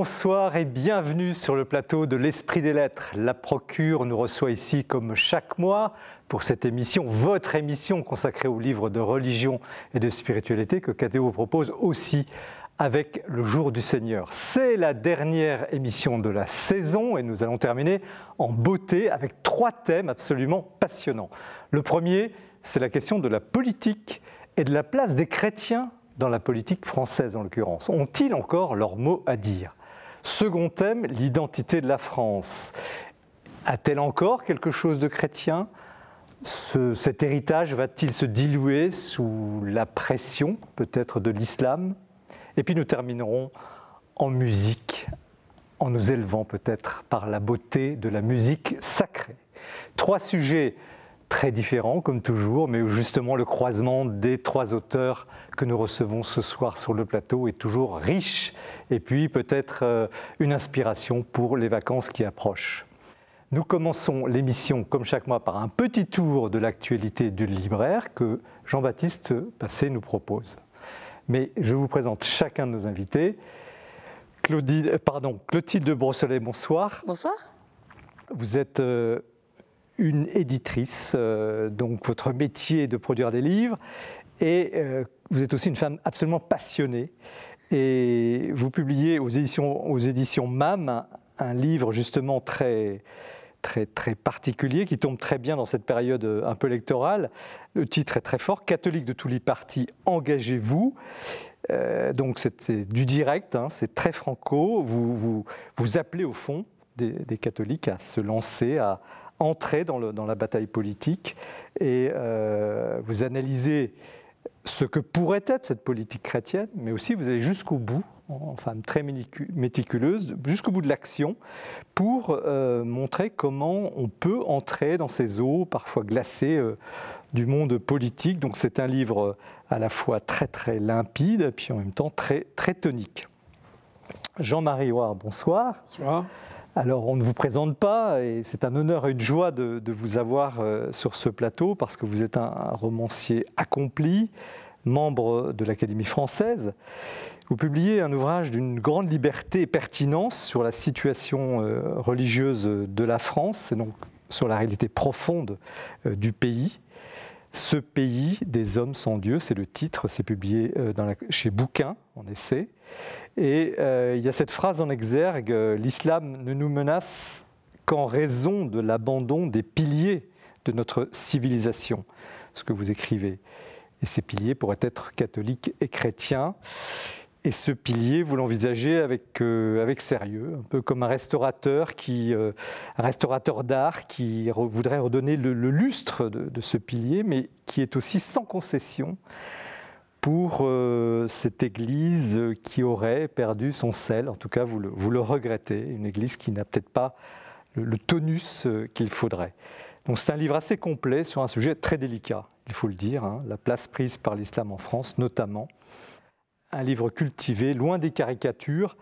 Bonsoir et bienvenue sur le plateau de l'Esprit des Lettres. La Procure nous reçoit ici comme chaque mois pour cette émission, votre émission consacrée aux livres de religion et de spiritualité que KTO propose aussi avec le jour du Seigneur. C'est la dernière émission de la saison et nous allons terminer en beauté avec trois thèmes absolument passionnants. Le premier, c'est la question de la politique et de la place des chrétiens dans la politique française en l'occurrence Ont-ils encore leur mot à dire? Second thème, l'identité de la France. A-t-elle encore quelque chose de chrétien? Cet héritage va-t-il se diluer sous la pression peut-être de l'islam? Et puis nous terminerons en musique, en nous élevant peut-être par la beauté de la musique sacrée. Trois sujets très différents, comme toujours, mais où justement le croisement des trois auteurs que nous recevons ce soir sur le plateau est toujours riche, et puis peut-être euh, une inspiration pour les vacances qui approchent. Nous commençons l'émission, comme chaque mois, par un petit tour de l'actualité du libraire que Jean-Baptiste Passé nous propose. Mais je vous présente chacun de nos invités. Claudie, pardon, Clotilde de Brosselet, bonsoir. Bonsoir. Vous êtes euh, une éditrice, euh, donc votre métier est de produire des livres, et euh, vous êtes aussi une femme absolument passionnée. Et vous publiez aux éditions, aux éditions MAM un, livre justement très, très, très particulier qui tombe très bien dans cette période euh, un peu électorale. Le titre est très fort, Catholique de tous les partis, engagez-vous. donc c'est du direct, hein, c'est très franco. Vous, vous, vous, appelez au fond des, des, catholiques à se lancer, à, entrer dans, la bataille politique et euh, vous analysez ce que pourrait être cette politique chrétienne, mais aussi vous allez jusqu'au bout, en femme très méticuleuse, jusqu'au bout de l'action, pour euh, montrer comment on peut entrer dans ces eaux parfois glacées euh, du monde politique. Donc c'est un livre à la fois très très limpide, puis en même temps très, très tonique. Jean-Marie Ouard, bonsoir. Bonsoir. Alors, on ne vous présente pas, et c'est un honneur et une joie de, vous avoir euh, sur ce plateau, parce que vous êtes un, romancier accompli, membre de l'Académie française. Vous publiez un ouvrage d'une grande liberté et pertinence sur la situation euh, religieuse de la France, et donc sur la réalité profonde euh, du pays. Ce pays des hommes sans Dieu, c'est le titre, c'est publié chez Bouquin, en essai. Et euh, il y a cette phrase en exergue, l'islam ne nous menace qu'en raison de l'abandon des piliers de notre civilisation, ce que vous écrivez. Et ces piliers pourraient être catholiques et chrétiens. Et ce pilier, vous l'envisagez avec, euh, avec sérieux, un peu comme un restaurateur, qui, euh, restaurateur d'art qui voudrait redonner le, lustre de, ce pilier, mais qui est aussi sans concession pour euh, cette Église qui aurait perdu son sel. En tout cas, vous le, regrettez, une Église qui n'a peut-être pas le, tonus qu'il faudrait. Donc c'est un livre assez complet sur un sujet très délicat, il faut le dire, hein, la place prise par l'islam en France notamment. Un livre cultivé, loin des caricatures,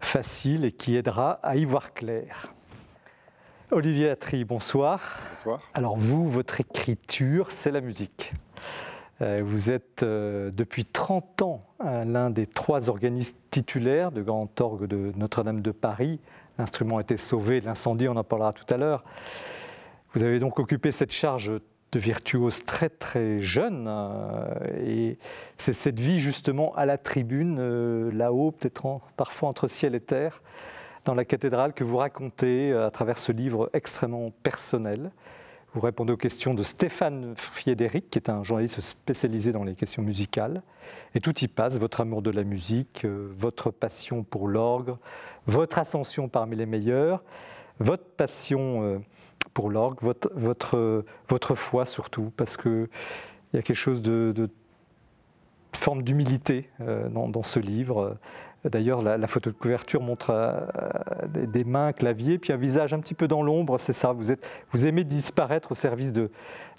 facile et qui aidera à y voir clair. Olivier Atri, bonsoir. Bonsoir. Alors vous, votre écriture, c'est la musique. Euh, vous êtes euh, depuis 30 ans l'un des trois organistes titulaires de Grand Orgue de Notre-Dame de Paris. L'instrument a été sauvé de l'incendie, on en parlera tout à l'heure. Vous avez donc occupé cette charge de virtuose très très jeune euh, et c'est cette vie justement à la tribune, là-haut, peut-être parfois entre ciel et terre, dans la cathédrale que vous racontez à travers ce livre extrêmement personnel. Vous répondez aux questions de Stéphane Friedrich, qui est un journaliste spécialisé dans les questions musicales. Et tout y passe, votre amour de la musique, euh, votre passion pour l'orgue, votre ascension parmi les meilleurs, votre passion euh, pour l'orgue, votre, foi surtout, parce qu'il y a quelque chose de, forme d'humilité euh, dans, ce livre. D'ailleurs, la, photo de couverture montre euh, des, mains, clavier, puis un visage un petit peu dans l'ombre. C'est ça. Vous, aimez disparaître au service de,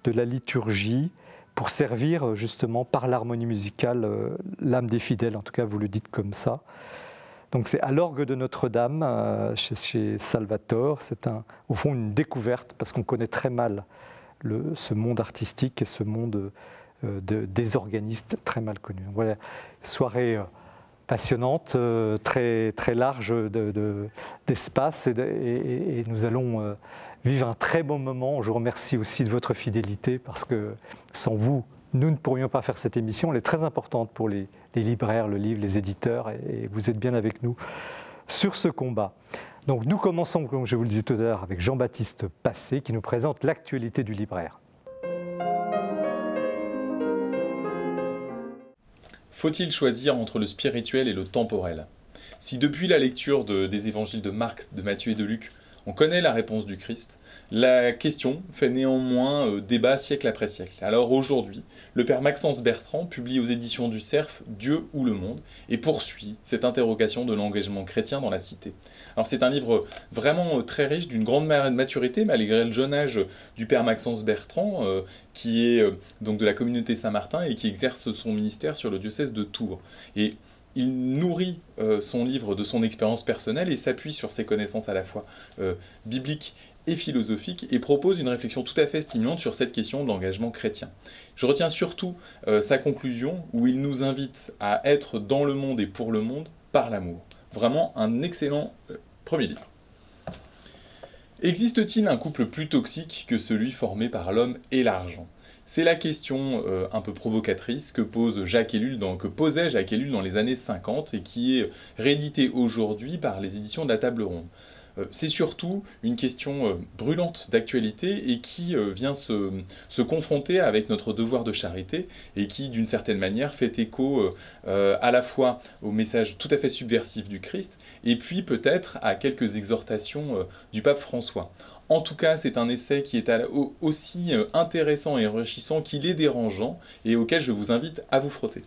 de la liturgie pour servir justement par l'harmonie musicale euh, l'âme des fidèles. En tout cas, vous le dites comme ça. Donc c'est à l'orgue de Notre-Dame, euh, chez, Salvatore. C'est au fond une découverte parce qu'on connaît très mal ce monde artistique et ce monde de, des organistes très mal connus. voilà, soirée passionnante, très, très large d'espace et, nous allons vivre un très bon moment. Je vous remercie aussi de votre fidélité parce que sans vous, nous ne pourrions pas faire cette émission. Elle est très importante pour les, libraires, le livre, les éditeurs, et, vous êtes bien avec nous sur ce combat. Donc nous commençons, comme je vous le disais tout à l'heure, avec Jean-Baptiste Passé qui nous présente l'actualité du libraire. Faut-il choisir entre le spirituel et le temporel? Si depuis la lecture des évangiles de Marc, de Matthieu et de Luc, on connaît la réponse du Christ, la question fait néanmoins euh, débat siècle après siècle. Alors aujourd'hui, le père Maxence Bertrand publie aux éditions du Cerf Dieu ou le monde et poursuit cette interrogation de l'engagement chrétien dans la cité. Alors c'est un livre vraiment euh, très riche, d'une grande maturité, malgré le jeune âge du père Maxence Bertrand, euh, qui est donc de la communauté Saint-Martin et qui exerce son ministère sur le diocèse de Tours. Et il nourrit son livre de son expérience personnelle et s'appuie sur ses connaissances à la fois bibliques et philosophique et propose une réflexion tout à fait stimulante sur cette question de l'engagement chrétien. Je retiens surtout euh, sa conclusion où il nous invite à être dans le monde et pour le monde par l'amour. Vraiment un excellent euh, premier livre. Existe-t-il un couple plus toxique que celui formé par l'homme et l'argent? C'est la question euh, un peu provocatrice que, pose Jacques Ellul dans, que posait Jacques Ellul dans les années 50 et qui est rééditée aujourd'hui par les éditions de la Table Ronde. Euh, c'est surtout une question euh, brûlante d'actualité et qui vient se, confronter avec notre devoir de charité et qui, d'une certaine manière, fait écho à la fois au message tout à fait subversif du Christ et puis peut-être à quelques exhortations du pape François. En tout cas, c'est un essai qui est aussi intéressant et enrichissant qu'il est dérangeant et auquel je vous invite à vous frotter.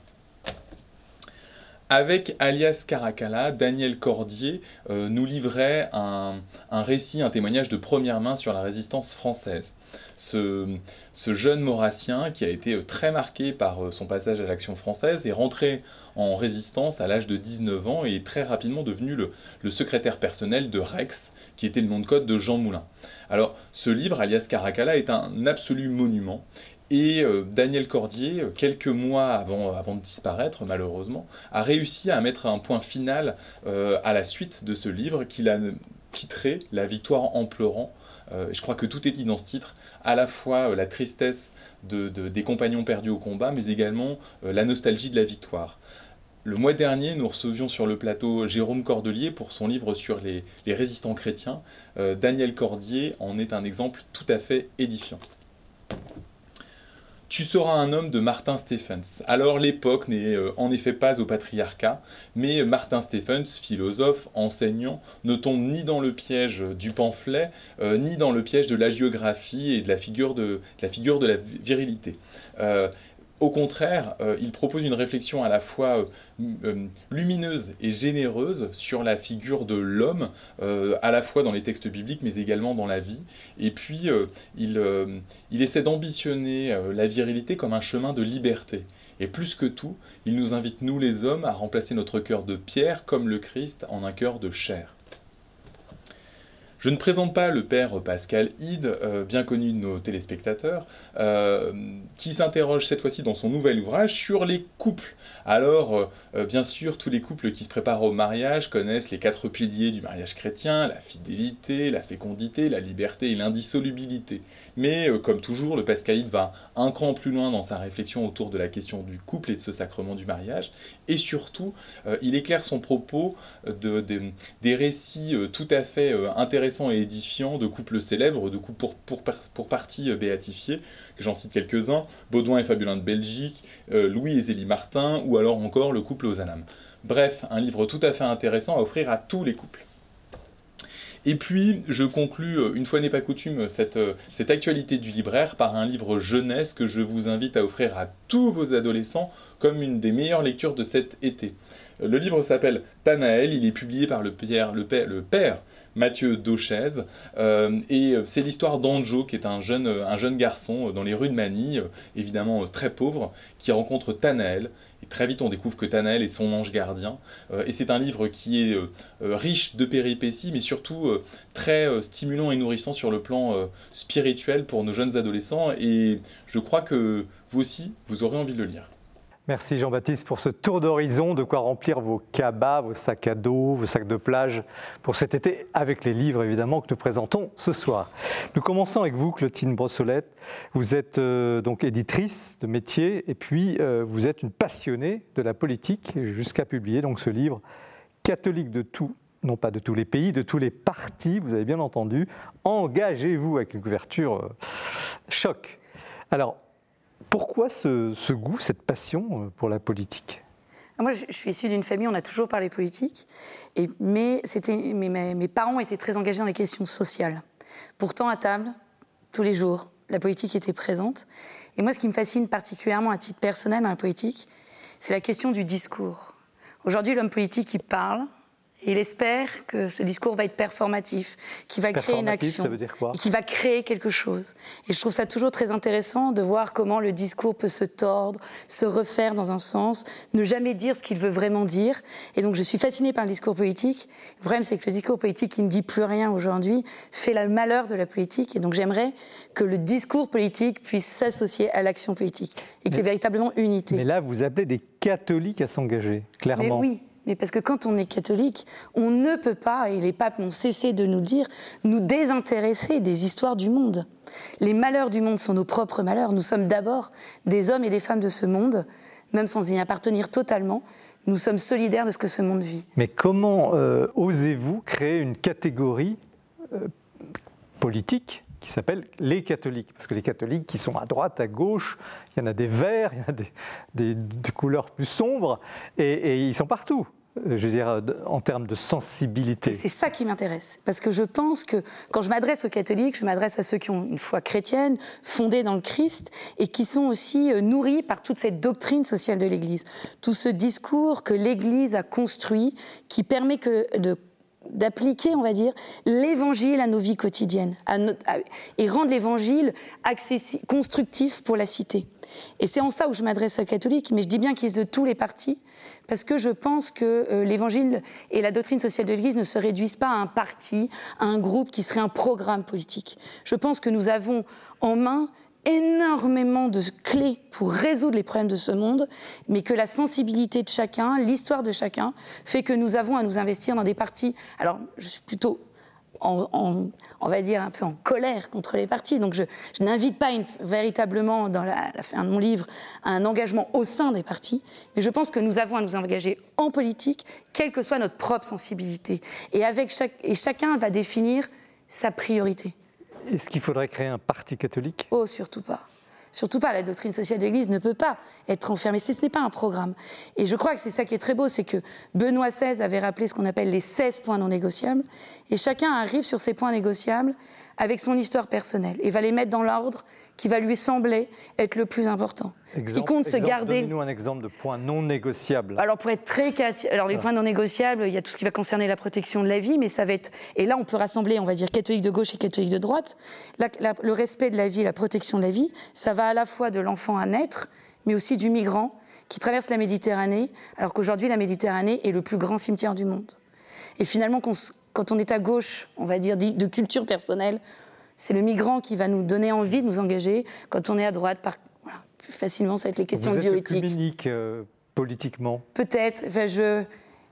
Avec Alias Caracalla, Daniel Cordier euh, nous livrait un, récit, un témoignage de première main sur la résistance française. Ce, jeune maurassien, qui a été euh, très marqué par euh, son passage à l'action française, est rentré en résistance à l'âge de 19 ans et est très rapidement devenu le, secrétaire personnel de Rex, qui était le nom de code de Jean Moulin. Alors, ce livre, alias Caracalla, est un absolu monument. Et euh, Daniel Cordier, euh, quelques mois avant, avant, de disparaître, malheureusement, a réussi à mettre un point final euh, à la suite de ce livre qu'il a titré La victoire en pleurant. je crois que tout est dit dans ce titre, à la fois la tristesse de, des compagnons perdus au combat, mais également la nostalgie de la victoire. Le mois dernier, nous recevions sur le plateau Jérôme Cordelier pour son livre sur les, résistants chrétiens. Daniel Cordier en est un exemple tout à fait édifiant. Tu seras un homme de Martin Stephens. Alors l'époque n'est euh, en effet pas au patriarcat, mais Martin Stephens, philosophe, enseignant, ne tombe ni dans le piège du pamphlet, euh, ni dans le piège de la géographie et de la figure de, la, figure de la virilité. Euh, au contraire, euh, il propose une réflexion à la fois euh, euh, lumineuse et généreuse sur la figure de l'homme, à la fois dans les textes bibliques, mais également dans la vie. Et puis, il, il, essaie d'ambitionner la virilité comme un chemin de liberté. Et plus que tout, il nous invite, nous les hommes, à remplacer notre cœur de pierre, comme le Christ, en un cœur de chair. Je ne présente pas le père Pascal Hyde, euh, bien connu de nos téléspectateurs, euh, qui s'interroge cette fois-ci dans son nouvel ouvrage sur les couples. Alors, euh, bien sûr, tous les couples qui se préparent au mariage connaissent les quatre piliers du mariage chrétien, la fidélité, la fécondité, la liberté et l'indissolubilité. Mais, comme toujours, le Pascalide va un cran plus loin dans sa réflexion autour de la question du couple et de ce sacrement du mariage, et surtout, il éclaire son propos de, des récits tout à fait intéressants et édifiant de couples célèbres, de couples pour, pour, partie euh, béatifiés, que j'en cite quelques-uns, Baudouin et Fabulin de Belgique, euh, Louis et Zélie Martin, ou alors encore le couple aux âmes. Bref, un livre tout à fait intéressant à offrir à tous les couples. Et puis, je conclus, euh, une fois n'est pas coutume, cette, cette, actualité du libraire par un livre jeunesse que je vous invite à offrir à tous vos adolescents comme une des meilleures lectures de cet été. Le livre s'appelle Tanaël, il est publié par le, père, Mathieu Dauchez. Euh, et euh, c'est l'histoire d'Anjo, qui est un jeune, un jeune garçon euh, dans les rues de Manille, évidemment très pauvre, qui rencontre Tanaël. Très vite, on découvre que Tanaël est son ange gardien. et c'est un livre qui est riche de péripéties, mais surtout très stimulant et nourrissant sur le plan spirituel pour nos jeunes adolescents. Et je crois que vous aussi, vous aurez envie de le lire. Merci Jean-Baptiste pour ce tour d'horizon, de quoi remplir vos cabas, vos sacs à dos, vos sacs de plage pour cet été, avec les livres évidemment que nous présentons ce soir. Nous commençons avec vous, Clotilde Brossolette. Vous êtes euh, donc éditrice de métier et puis euh, vous êtes une passionnée de la politique jusqu'à publier donc ce livre catholique de tout, non pas de tous les pays, de tous les partis, vous avez bien entendu. Engagez-vous avec une couverture euh, choc. Alors, pourquoi ce, goût, cette passion euh, pour la politique? Moi, je, suis issue d'une famille, on a toujours parlé politique, mais, mes, mes, parents étaient très engagés dans les questions sociales. Pourtant, à table, tous les jours, la politique était présente. Et moi, ce qui me fascine particulièrement à titre personnel dans la politique, c'est la question du discours. Aujourd'hui, l'homme politique, il parle, il espère que ce discours va être performatif, qu'il va créer une action, qu'il va créer quelque chose. Et je trouve ça toujours très intéressant de voir comment le discours peut se tordre, se refaire dans un sens, ne jamais dire ce qu'il veut vraiment dire. Et donc je suis fascinée par le discours politique. Le problème, c'est que le discours politique qui ne dit plus rien aujourd'hui fait le malheur de la politique. Et donc j'aimerais que le discours politique puisse s'associer à l'action politique et qu'il y ait véritablement unité. Mais là, vous appelez des catholiques à s'engager, clairement. Mais oui, mais parce que quand on est catholique, on ne peut pas, et les papes n'ont cessé de nous dire, nous désintéresser des histoires du monde. Les malheurs du monde sont nos propres malheurs. Nous sommes d'abord des hommes et des femmes de ce monde, même sans y appartenir totalement. Nous sommes solidaires de ce que ce monde vit. Mais comment euh, osez-vous créer une catégorie euh, politique qui s'appelle les catholiques. Parce que les catholiques qui sont à droite, à gauche, il y en a des verts, il y en a des, couleurs plus sombres, et, ils sont partout euh, je veux dire, en termes de sensibilité. C'est ça qui m'intéresse. Parce que je pense que quand je m'adresse aux catholiques, je m'adresse à ceux qui ont une foi chrétienne, fondée dans le Christ, et qui sont aussi euh, nourris par toute cette doctrine sociale de l'Église. Tout ce discours que l'Église a construit, qui permet que de d'appliquer, on va dire, l'évangile à nos vies quotidiennes et rendre l'évangile constructif pour la cité. Et c'est en ça où je m'adresse aux catholiques, mais je dis bien qu'ils sont de tous les partis, parce que je pense que euh, l'évangile et la doctrine sociale de l'Église ne se réduisent pas à un parti, à un groupe qui serait un programme politique. Je pense que nous avons en main énormément de clés pour résoudre les problèmes de ce monde, mais que la sensibilité de chacun, l'histoire de chacun, fait que nous avons à nous investir dans des partis. Alors, je suis plutôt en, on va dire, un peu en colère contre les partis. Donc je, n'invite pas véritablement, dans la, fin de mon livre, à un engagement au sein des partis, mais je pense que nous avons à nous engager en politique, quelle que soit notre propre sensibilité. Et, avec et chacun va définir sa priorité. Est-ce qu'il faudrait créer un parti catholique? Oh, surtout pas. Surtout pas, la doctrine sociale de l'Église ne peut pas être enfermée. Ce n'est pas un programme. Et je crois que c'est ça qui est très beau, c'est que Benoît XVI avait rappelé ce qu'on appelle les 16 points non négociables, et chacun arrive sur ces points négociables avec son histoire personnelle, et va les mettre dans l'ordre qui va lui sembler être le plus important. ce qui compte, se garder. Donnez-nous un exemple de point non négociable. Alors, pour être très alors les points non négociables, il y a tout ce qui va concerner la protection de la vie, mais ça va être. Et là, on peut rassembler, on va dire, catholique de gauche et catholique de droite. le respect de la vie, la protection de la vie, ça va à la fois de l'enfant à naître, mais aussi du migrant qui traverse la Méditerranée, alors qu'aujourd'hui, la Méditerranée est le plus grand cimetière du monde. Et finalement, quand on est à gauche, on va dire, de culture personnelle, c'est le migrant qui va nous donner envie de nous engager. Quand on est à droite, par, plus facilement, ça va être les questions Vous êtes bioéthiques. Euh, politiquement Peut-être. je,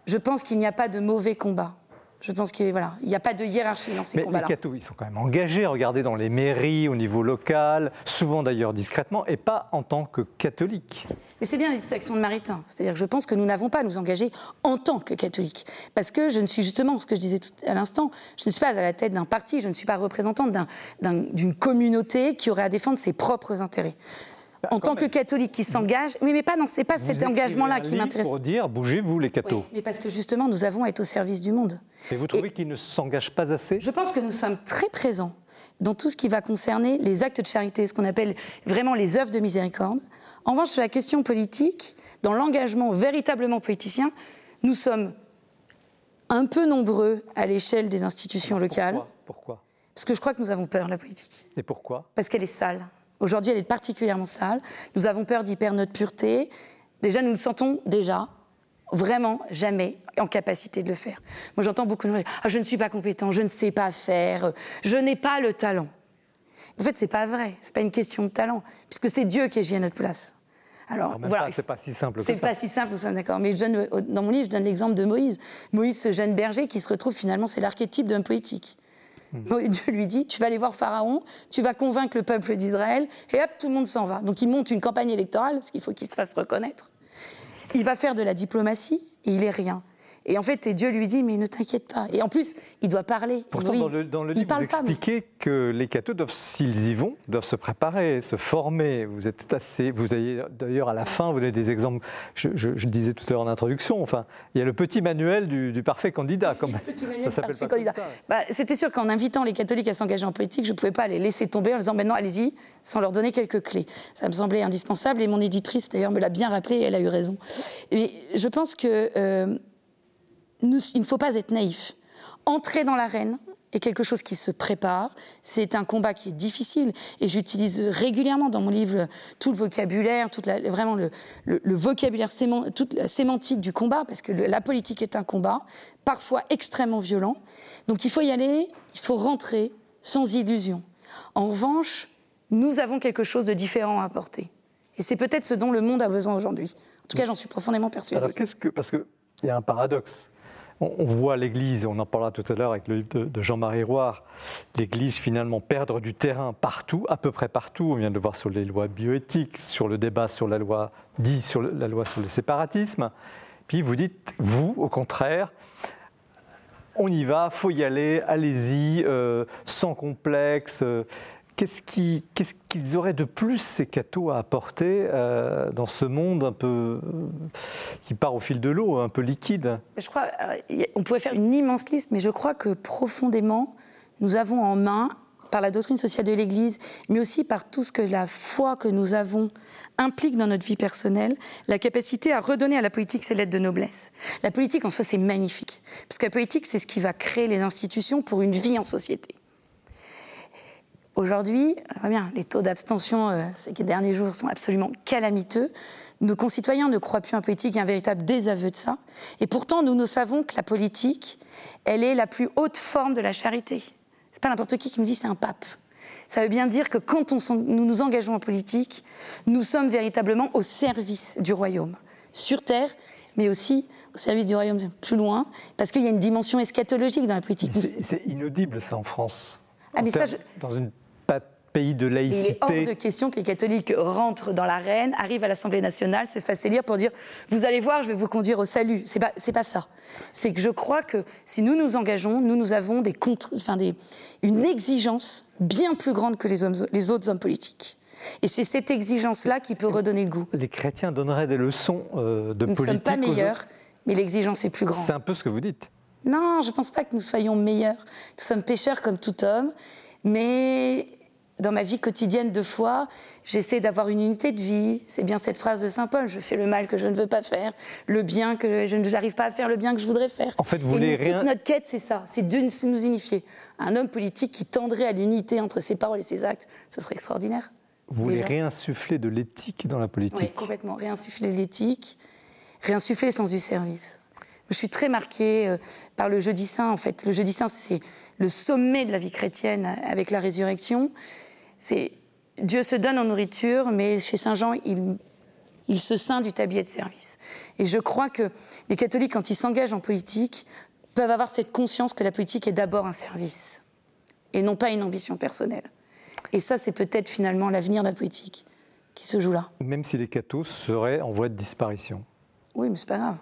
je pense qu'il n'y a pas de mauvais combat. Je pense qu'il voilà, n'y a pas de hiérarchie dans ces combats-là. Les cathos, ils sont quand même engagés, regardez dans les mairies, au niveau local, souvent d'ailleurs discrètement, et pas en tant que catholiques. Mais c'est bien la distinction de Maritain. C'est-à-dire que je pense que nous n'avons pas à nous engager en tant que catholiques. Parce que je ne suis justement, ce que je disais tout à l'instant, je ne suis pas à la tête d'un parti, je ne suis pas représentante d'une communauté qui aurait à défendre ses propres intérêts en tant que catholique qui s'engage. Oui, mais pas, non, c'est pas cet engagement-là qui m'intéresse. Pour dire, bougez-vous les cathos. mais parce que justement, nous avons à être au service du monde. Et vous trouvez qu'ils ne s'engagent pas assez? Je pense que nous sommes très présents dans tout ce qui va concerner les actes de charité, ce qu'on appelle vraiment les œuvres de miséricorde. En revanche, sur la question politique, dans l'engagement véritablement politicien, nous sommes un peu nombreux à l'échelle des institutions locales. Pourquoi? Parce que je crois que nous avons peur de la politique. Et pourquoi? Parce qu'elle est sale. Aujourd'hui, elle est particulièrement sale. Nous avons peur d'y perdre notre pureté. Déjà, nous le sentons déjà, vraiment jamais en capacité de le faire. Moi, j'entends beaucoup de gens dire ah, Je ne suis pas compétent, je ne sais pas faire, je n'ai pas le talent. En fait, c'est pas vrai. C'est pas une question de talent, puisque c'est Dieu qui agit à notre place. Alors, voilà, c'est pas si simple. C'est pas si simple, d'accord. Mais dans mon livre, je donne l'exemple de Moïse. Moïse, ce jeune berger qui se retrouve finalement, c'est l'archétype d'un politique. Hmm. Dieu lui dit, tu vas aller voir Pharaon, tu vas convaincre le peuple d'Israël, et hop, tout le monde s'en va. Donc il monte une campagne électorale, parce qu'il faut qu'il se fasse reconnaître. Il va faire de la diplomatie, et il est rien. Et en fait, Dieu lui dit, mais ne t'inquiète pas. Et en plus, il doit parler. Pourtant, dans le, dans le livre, vous expliquez que les cathos, doivent, s'ils y vont, doivent se préparer, se former. Vous êtes assez. Vous avez d'ailleurs à la fin, vous donnez des exemples. Je, je, disais tout à l'heure en introduction. Enfin, il y a le petit manuel du, parfait candidat. Comme, ça parfait candidat. Bah, C'était sûr qu'en invitant les catholiques à s'engager en politique, je ne pouvais pas les laisser tomber en disant maintenant allez-y, sans leur donner quelques clés. Ça me semblait indispensable et mon éditrice d'ailleurs me l'a bien rappelé et elle a eu raison. Et je pense que euh, il ne faut pas être naïf. Entrer dans l'arène est quelque chose qui se prépare. C'est un combat qui est difficile et j'utilise régulièrement dans mon livre tout le vocabulaire, toute vraiment le, vocabulaire, toute la sémantique du combat, parce que la politique est un combat, parfois extrêmement violent. Donc il faut y aller, il faut rentrer sans illusion. En revanche, nous avons quelque chose de différent à apporter. Et c'est peut-être ce dont le monde a besoin aujourd'hui. En tout cas, j'en suis profondément persuadée. Alors qu'est-ce que. Parce qu'il y a un paradoxe on, voit l'Église, on en parlera tout à l'heure avec le livre de, Jean-Marie Roire, l'Église finalement perdre du terrain partout, à peu près partout. On vient de voir sur les lois bioéthiques, sur le débat sur la loi, dit sur la loi sur le séparatisme. Puis vous dites, vous, au contraire, on y va, faut y aller, allez-y, euh, sans complexe. Euh, Qu'est-ce qu'ils auraient de plus, ces cathos, à apporter euh, dans ce monde un peu euh, qui part au fil de l'eau, un peu liquide? Je crois, on pourrait faire une immense liste, mais je crois que profondément, nous avons en main, par la doctrine sociale de l'Église, mais aussi par tout ce que la foi que nous avons implique dans notre vie personnelle, la capacité à redonner à la politique ses lettres de noblesse. La politique en soi, c'est magnifique, parce que la politique, c'est ce qui va créer les institutions pour une vie en société. Aujourd'hui, bien, les taux d'abstention euh, ces derniers jours sont absolument calamiteux. Nos concitoyens ne croient plus en politique, il y a un véritable désaveu de ça. Et pourtant, nous, nous savons que la politique, elle est la plus haute forme de la charité. C'est pas n'importe qui qui nous dit c'est un pape. Ça veut bien dire que quand on, nous nous engageons en politique, nous sommes véritablement au service du royaume, sur terre, mais aussi au service du royaume plus loin, parce qu'il y a une dimension eschatologique dans la politique. C'est inaudible ça en France. Ah, mais ça, Dans une pays de laïcité. Il est hors de question que les catholiques rentrent dans l'arène, arrivent à l'Assemblée nationale, se fassent élire pour dire Vous allez voir, je vais vous conduire au salut. C'est pas, pas ça. C'est que je crois que si nous nous engageons, nous, nous avons des enfin des, une exigence bien plus grande que les, hommes, les autres hommes politiques. Et c'est cette exigence-là qui peut redonner le goût. Les chrétiens donneraient des leçons euh, de politique. Nous ne sommes pas meilleurs, mais l'exigence est plus grande. C'est un peu ce que vous dites. Non, je ne pense pas que nous soyons meilleurs. Nous sommes pécheurs comme tout homme, mais dans ma vie quotidienne de foi, j'essaie d'avoir une unité de vie. C'est bien cette phrase de Saint Paul je fais le mal que je ne veux pas faire, le bien que je n'arrive pas à faire, le bien que je voudrais faire. En fait, vous voulez rien. Toute notre quête, c'est ça, c'est de nous unifier. Un homme politique qui tendrait à l'unité entre ses paroles et ses actes, ce serait extraordinaire. Vous voulez réinsuffler de l'éthique dans la politique Oui, complètement. Réinsuffler de l'éthique, réinsuffler le sens du service. Je suis très marquée euh, par le jeudi saint, en fait. Le jeudi saint, c'est le sommet de la vie chrétienne avec la résurrection. C'est Dieu se donne en nourriture, mais chez Saint Jean, il, il se ceint du tablier de service. Et je crois que les catholiques, quand ils s'engagent en politique, peuvent avoir cette conscience que la politique est d'abord un service et non pas une ambition personnelle. Et ça, c'est peut-être finalement l'avenir de la politique qui se joue là. Même si les cathos seraient en voie de disparition. Oui, mais c'est pas grave.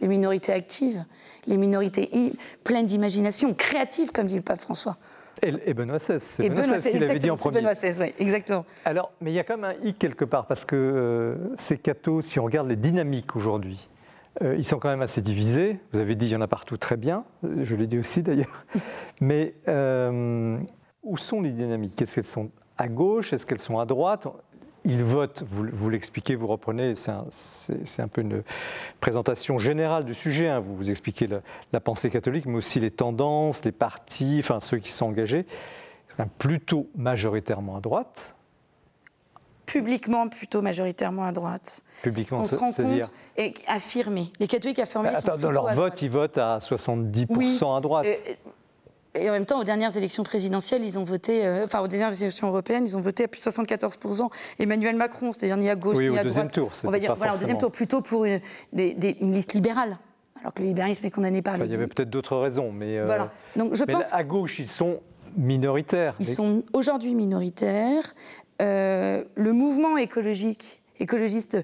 Les minorités actives, les minorités pleines d'imagination, créatives, comme dit le pape François. Et, Benoît XVI, c'est Benoît, XVI qui l'avait dit en premier. Benoît XVI, oui, exactement. Alors, mais il y a quand même un hic quelque part, parce que euh, ces cathos, si on regarde les dynamiques aujourd'hui, euh, ils sont quand même assez divisés. Vous avez dit il y en a partout très bien, euh, je l'ai dit aussi d'ailleurs. mais où sont les dynamiques? Est-ce qu'elles sont à gauche? Est-ce qu'elles sont à droite? Ils votent, vous, l'expliquez, vous reprenez, c'est un, peu une présentation générale du sujet, hein. vous, vous expliquez la, pensée catholique, mais aussi les tendances, les partis, enfin ceux qui sont engagés, plutôt majoritairement à droite. Publiquement, plutôt majoritairement à droite. Publiquement, On se rend compte et affirmé. Les catholiques affirmés. Bah, dans leur vote, ils votent à 70% à droite. Euh, Et en même temps, aux dernières élections présidentielles, ils ont voté, euh, enfin aux dernières élections européennes, ils ont voté à plus de 74% Emmanuel Macron, c'est-à-dire ni à gauche oui, ni à droite. Tour, On va dire, voilà, au deuxième tour, plutôt pour une, des- des- une liste libérale, alors que le libéralisme est condamné par Enfin, les. il y avait peut-être d'autres raisons, mais, euh, Voilà. Donc je mais pense à gauche, ils sont minoritaires. Ils Mais- sont aujourd'hui minoritaires. Euh, le mouvement écologique, écologiste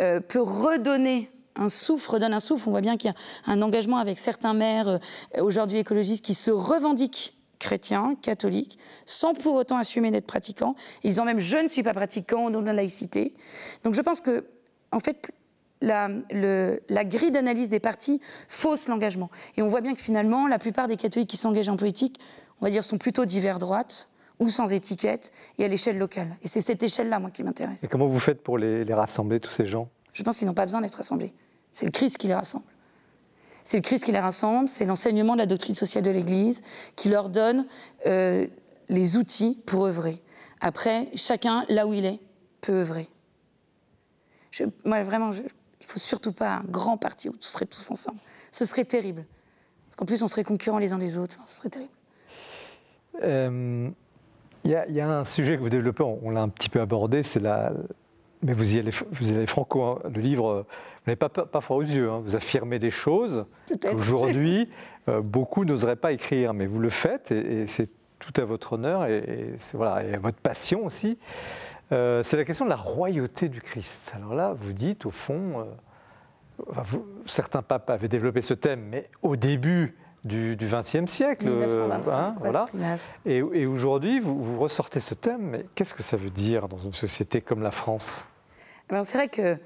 euh, peut redonner un souffle, redonne un souffle. On voit bien qu'il y a un engagement avec certains maires euh, aujourd'hui écologistes qui se revendiquent chrétiens, catholiques, sans pour autant assumer d'être pratiquants. Ils disent même je ne suis pas pratiquant au nom de la laïcité. Donc je pense que, en fait, la, le- la grille d'analyse des partis fausse l'engagement. Et on voit bien que finalement, la plupart des catholiques qui s'engagent en politique, on va dire, sont plutôt divers droite ou sans étiquette et à l'échelle locale. Et c'est cette échelle-là, moi, qui m'intéresse. Et comment vous faites pour les, les rassembler, tous ces gens? Je pense qu'ils n'ont pas besoin d'être rassemblés. C'est le Christ qui les rassemble. C'est le Christ qui les rassemble, c'est l'enseignement de la doctrine sociale de l'Église qui leur donne euh, les outils pour œuvrer. Après, chacun, là où il est, peut œuvrer. Moi, vraiment, je- il ne faut surtout pas un grand parti où tous seraient tous ensemble. Ce serait terrible. Parce qu'en plus, on serait concurrents les uns des autres. Ce serait terrible. Euh, Il y, a- un sujet que vous développez, on, l'a un petit peu abordé, c'est la. Mais vous y allez, vous y allez franco. hein. Le livre, vous n'avez pas, pas, pas froid aux yeux. hein. Vous affirmez des choses qu'aujourd'hui, euh, beaucoup n'oseraient pas écrire, mais vous le faites et, et c'est tout à votre honneur et, voilà, et à votre passion aussi. Euh, c'est la question de la royauté du Christ. Alors là, vous dites au fond, euh, enfin, vous- certains papes avaient développé ce thème, mais au début du XXe siècle, 1925, hein, voilà. Et aujourd'hui, vous, vous ressortez ce thème, mais qu'est-ce que ça veut dire dans une société comme la France? Alors c'est vrai que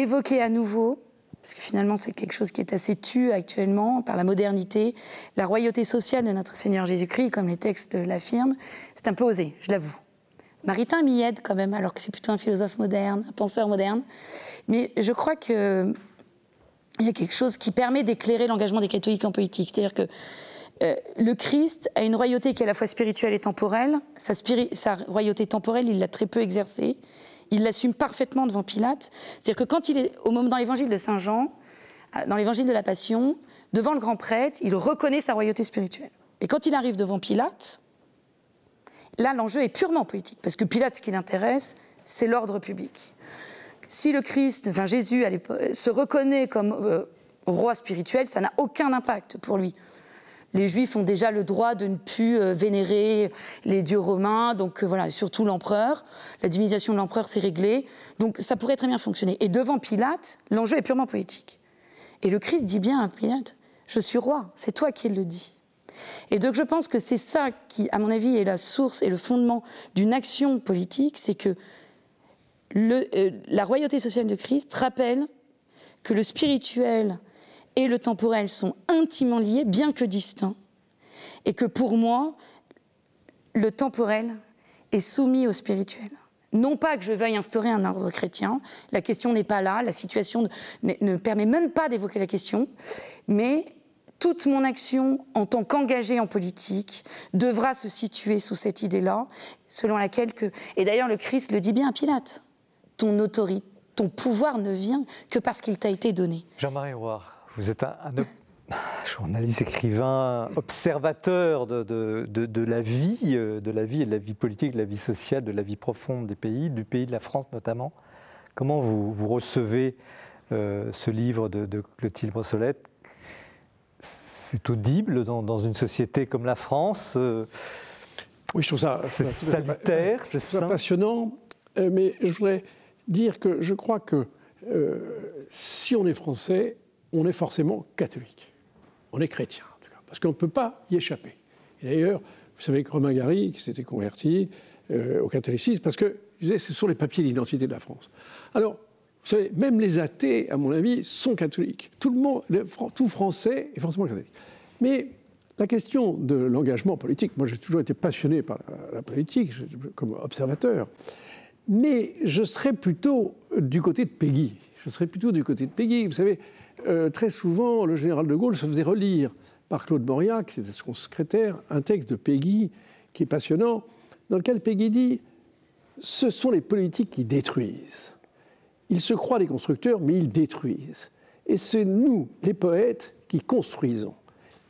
évoquer à nouveau, parce que finalement c'est quelque chose qui est assez tu actuellement par la modernité, la royauté sociale de notre Seigneur Jésus-Christ, comme les textes l'affirment, c'est un peu osé, je l'avoue. Maritain m'y aide quand même, alors que c'est plutôt un philosophe moderne, un penseur moderne. Mais je crois que il y a quelque chose qui permet d'éclairer l'engagement des catholiques en politique. C'est-à-dire que euh, le Christ a une royauté qui est à la fois spirituelle et temporelle. Sa royauté temporelle, il l'a très peu exercée. Il l'assume parfaitement devant Pilate. C'est-à-dire que quand il est au moment dans l'évangile de Saint Jean, euh, dans l'évangile de la Passion, devant le grand prêtre, il reconnaît sa royauté spirituelle. Et quand il arrive devant Pilate, là l'enjeu est purement politique, parce que Pilate, ce qui l'intéresse, c'est l'ordre public. Si le Christ, enfin Jésus, se reconnaît comme euh, roi spirituel, ça n'a aucun impact pour lui. Les Juifs ont déjà le droit de ne plus euh, vénérer les dieux romains, donc euh, voilà, surtout l'empereur. La divinisation de l'empereur, c'est réglé. Donc ça pourrait très bien fonctionner. Et devant Pilate, l'enjeu est purement politique. Et le Christ dit bien à Pilate Je suis roi, c'est toi qui le dis. Et donc je pense que c'est ça qui, à mon avis, est la source et le fondement d'une action politique c'est que euh, la royauté sociale de Christ rappelle que le spirituel et le temporel sont intimement liés, bien que distincts, et que pour moi, le temporel est soumis au spirituel. Non pas que je veuille instaurer un ordre chrétien, la question n'est pas là, la situation ne, ne- permet même pas d'évoquer la question, mais toute mon action en tant qu'engagée en politique devra se situer sous cette idée-là, selon laquelle que... Et d'ailleurs, le Christ le dit bien à Pilate, ton autorité, ton pouvoir ne vient que parce qu'il t'a été donné. Jean-Marie Roire, vous êtes un, journaliste, écrivain, observateur de, de- de- de la vie, euh, de la vie et de la vie politique, de la vie sociale, de la vie profonde des pays, du pays de la France notamment. Comment vous, vous recevez euh, ce livre de, de Clotilde Brossolette? C'est audible dans, dans une société comme la France euh, Oui, je trouve ça, C'est salutaire, c'est ça passionnant, mais je voudrais dire que je crois que euh, si on est français, on est forcément catholique. On est chrétien, en tout cas, parce qu'on ne peut pas y échapper. Et d'ailleurs, vous savez que Romain Gary, qui s'était converti euh, au catholicisme, parce que je disais, ce sont les papiers d'identité de la France. Alors, vous savez, même les athées, à mon avis, sont catholiques. Tout le monde, tout Français est forcément catholique. Mais la question de l'engagement politique, moi j'ai toujours été passionné par la, politique, comme observateur, mais je serais plutôt du côté de Peggy. Je serais plutôt du côté de Peggy. Vous savez, euh, très souvent, le général de Gaulle se faisait relire par Claude Mauriac, c'était son secrétaire, un texte de Peggy qui est passionnant, dans lequel Peggy dit Ce sont les politiques qui détruisent. Ils se croient des constructeurs, mais ils détruisent. Et c'est nous, les poètes, qui construisons.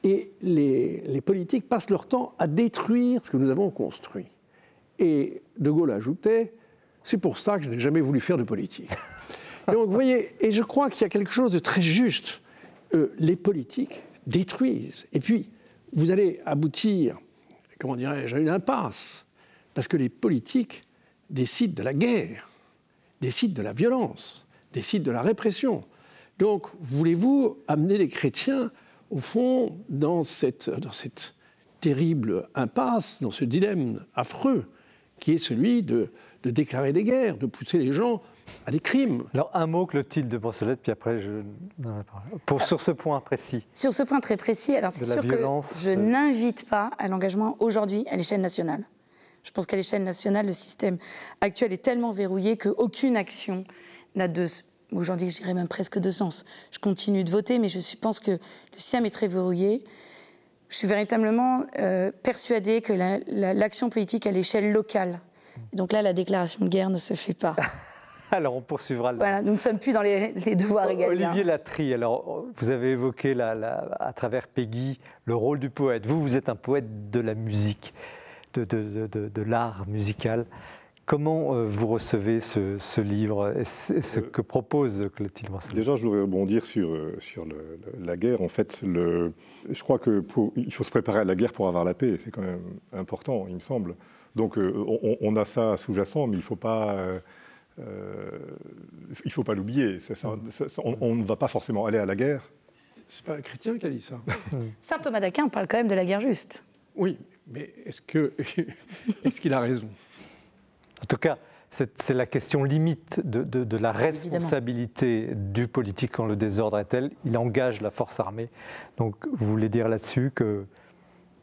Et les, les, politiques passent leur temps à détruire ce que nous avons construit. Et De Gaulle ajoutait, c'est pour ça que je n'ai jamais voulu faire de politique. Donc vous voyez, et je crois qu'il y a quelque chose de très juste. Euh, les politiques détruisent. Et puis, vous allez aboutir, comment dirais-je, à une impasse. Parce que les politiques décident de la guerre, décident de la violence, décident de la répression. Donc, voulez-vous amener les chrétiens, au fond, dans cette, terrible impasse, dans ce dilemme affreux, qui est celui de, de déclarer des guerres, de pousser les gens à des crimes. Alors un mot, Clotilde de Brossolette, puis après je... Pour, sur ce point précis. Sur ce point très précis, alors c'est sûr que je euh, n'invite pas à l'engagement aujourd'hui à l'échelle nationale. Je pense qu'à l'échelle nationale, le système actuel est tellement verrouillé qu'aucune action n'a de... Aujourd'hui, je dirais même presque de sens. Je continue de voter, mais je pense que le système est très verrouillé. Je suis véritablement euh, persuadée que l'action politique à l'échelle locale, donc là, la déclaration de guerre ne se fait pas. Alors on poursuivra. Voilà, nous ne sommes plus dans les, devoirs également. Olivier Latry, alors vous avez évoqué à travers Peggy le rôle du poète. Vous, vous êtes un poète de la musique, de, de, l'art musical. Comment euh, vous recevez ce, livre et ce que propose Clotilde Déjà, je voudrais rebondir sur, euh, la guerre. En fait, le, je crois qu'il faut se préparer à la guerre pour avoir la paix. C'est quand même important, il me semble. Donc, euh, on, a ça sous-jacent, mais il ne faut pas euh, il ne faut pas l'oublier. On, ne va pas forcément aller à la guerre. C'est pas un chrétien qui a dit ça. Saint Thomas d'Aquin parle quand même de la guerre juste. Oui, mais est-ce que est-ce qu'il a raison? En tout cas, c'est la question limite de, de la responsabilité du politique quand le désordre est tel. Il engage la force armée. Donc, vous voulez dire là-dessus que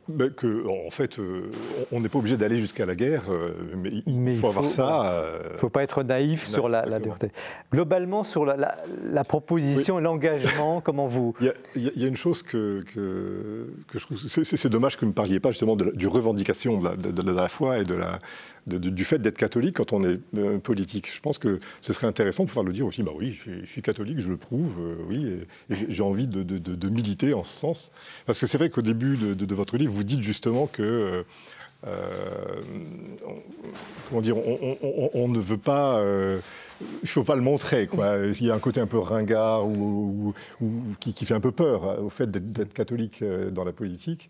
ben, que, en fait, euh, on n'est pas obligé d'aller jusqu'à la guerre, euh, mais il faut, avoir ça. Il ne faut pas être naïf sur la, la dureté. Globalement, sur la, la proposition et l'engagement, comment vous... Il y, a, une chose que, que, que je trouve... C'est dommage que vous ne parliez pas justement de, du revendication de, de la, foi et de la, du fait d'être catholique quand on est euh, politique. Je pense que ce serait intéressant de pouvoir le dire aussi, bah oui, je suis, catholique, je le prouve, oui, et, j'ai envie de, militer en ce sens. Parce que c'est vrai qu'au début de, votre livre, vous dites justement que... Euh, euh, comment dire, on, ne veut pas, il ne faut pas le montrer. Quoi. Il y a un côté un peu ringard ou, qui, qui, fait un peu peur au fait d'être catholique dans la politique.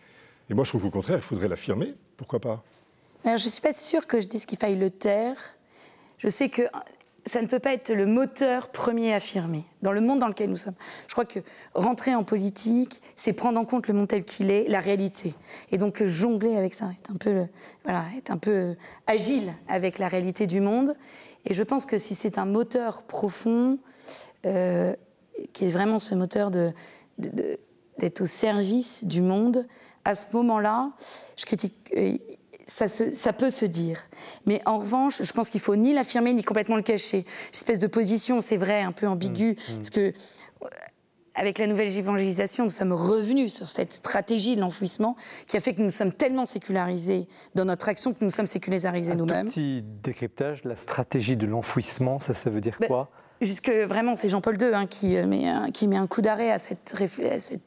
Et moi, je trouve qu'au contraire, il faudrait l'affirmer. Pourquoi pas? Je ne suis pas sûre que je dise qu'il faille le taire. Je sais que ça ne peut pas être le moteur premier affirmé dans le monde dans lequel nous sommes. Je crois que rentrer en politique, c'est prendre en compte le monde tel qu'il est, la réalité. Et donc jongler avec ça, être un peu, agile avec la réalité du monde. Et je pense que si c'est un moteur profond, euh, qui est vraiment ce moteur d'être au service du monde, à ce moment-là, je critique. Euh, ça, peut se dire. Mais en revanche, je pense qu'il faut ni l'affirmer ni complètement le cacher. Une espèce de position, c'est vrai, un peu ambiguë, mmh, mmh. parce que euh, avec la nouvelle évangélisation, nous sommes revenus sur cette stratégie de l'enfouissement qui a fait que nous sommes tellement sécularisés dans notre action que nous sommes sécularisés nous-mêmes. Petit décryptage, la stratégie de l'enfouissement, ça, ça veut dire ben, quoi? Jusque vraiment, c'est Jean-Paul II hein, qui, euh, met, qui met un coup d'arrêt à cette, à cette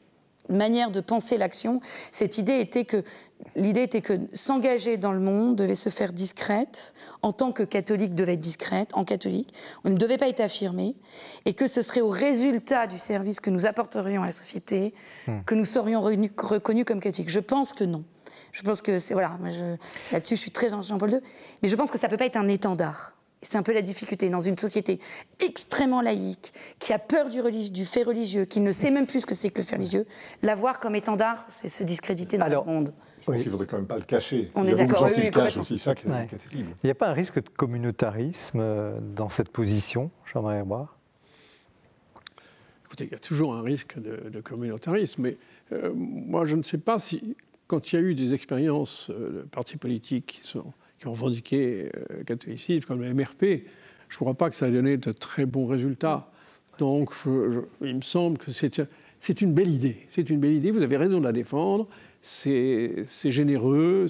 manière de penser l'action. Cette idée était que l'idée était que s'engager dans le monde devait se faire discrète, en tant que catholique devait être discrète, en catholique, on ne devait pas être affirmé, et que ce serait au résultat du service que nous apporterions à la société hmm. que nous serions reconnus comme catholiques. Je pense que non. Je pense que c'est voilà, là-dessus je suis très Jean-Paul II, mais je pense que ça peut pas être un étendard. C'est un peu la difficulté dans une société extrêmement laïque, qui a peur du, du fait religieux, qui ne sait même plus ce que c'est que le fait religieux. L'avoir comme étendard, c'est se discréditer dans le monde. Je pense qu'il ne faudrait quand même pas le cacher. On est d'accord. Il y aussi ça qui Il n'y a pas un risque de communautarisme euh, dans cette position, Jean-Marie Bois Écoutez, il y a toujours un risque de, communautarisme, mais euh, moi je ne sais pas si, quand il y a eu des expériences euh, de partis politiques qui sont qui ont revendiqué le euh, catholicisme, comme le MRP, je ne crois pas que ça a donné de très bons résultats. Donc, il me semble que c'est une belle idée. C'est une belle idée. Vous avez raison de la défendre. C'est généreux.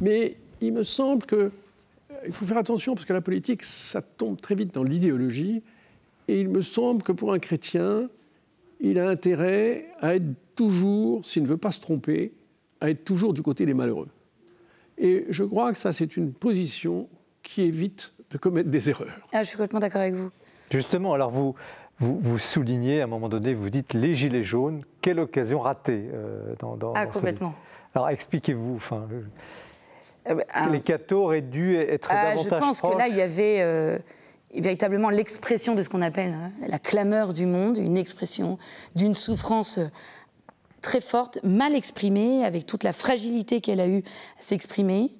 Mais il me semble que euh, faut faire attention parce que la politique, ça tombe très vite dans l'idéologie. Et il me semble que pour un chrétien, il a intérêt à être toujours, s'il ne veut pas se tromper, à être toujours du côté des malheureux. Et je crois que ça, c'est une position qui évite de commettre des erreurs. Ah, je suis complètement d'accord avec vous. Justement, alors vous, vous, soulignez à un moment donné, vous dites les gilets jaunes, quelle occasion ratée euh, dans, dans, Ah, complètement. Alors expliquez-vous, enfin, euh, bah, les cathos auraient dû être ah, davantage Je pense que là, il y avait euh, véritablement l'expression de ce qu'on appelle hein, la clameur du monde, une expression d'une souffrance très forte, mal exprimée, avec toute la fragilité qu'elle a eue à s'exprimer.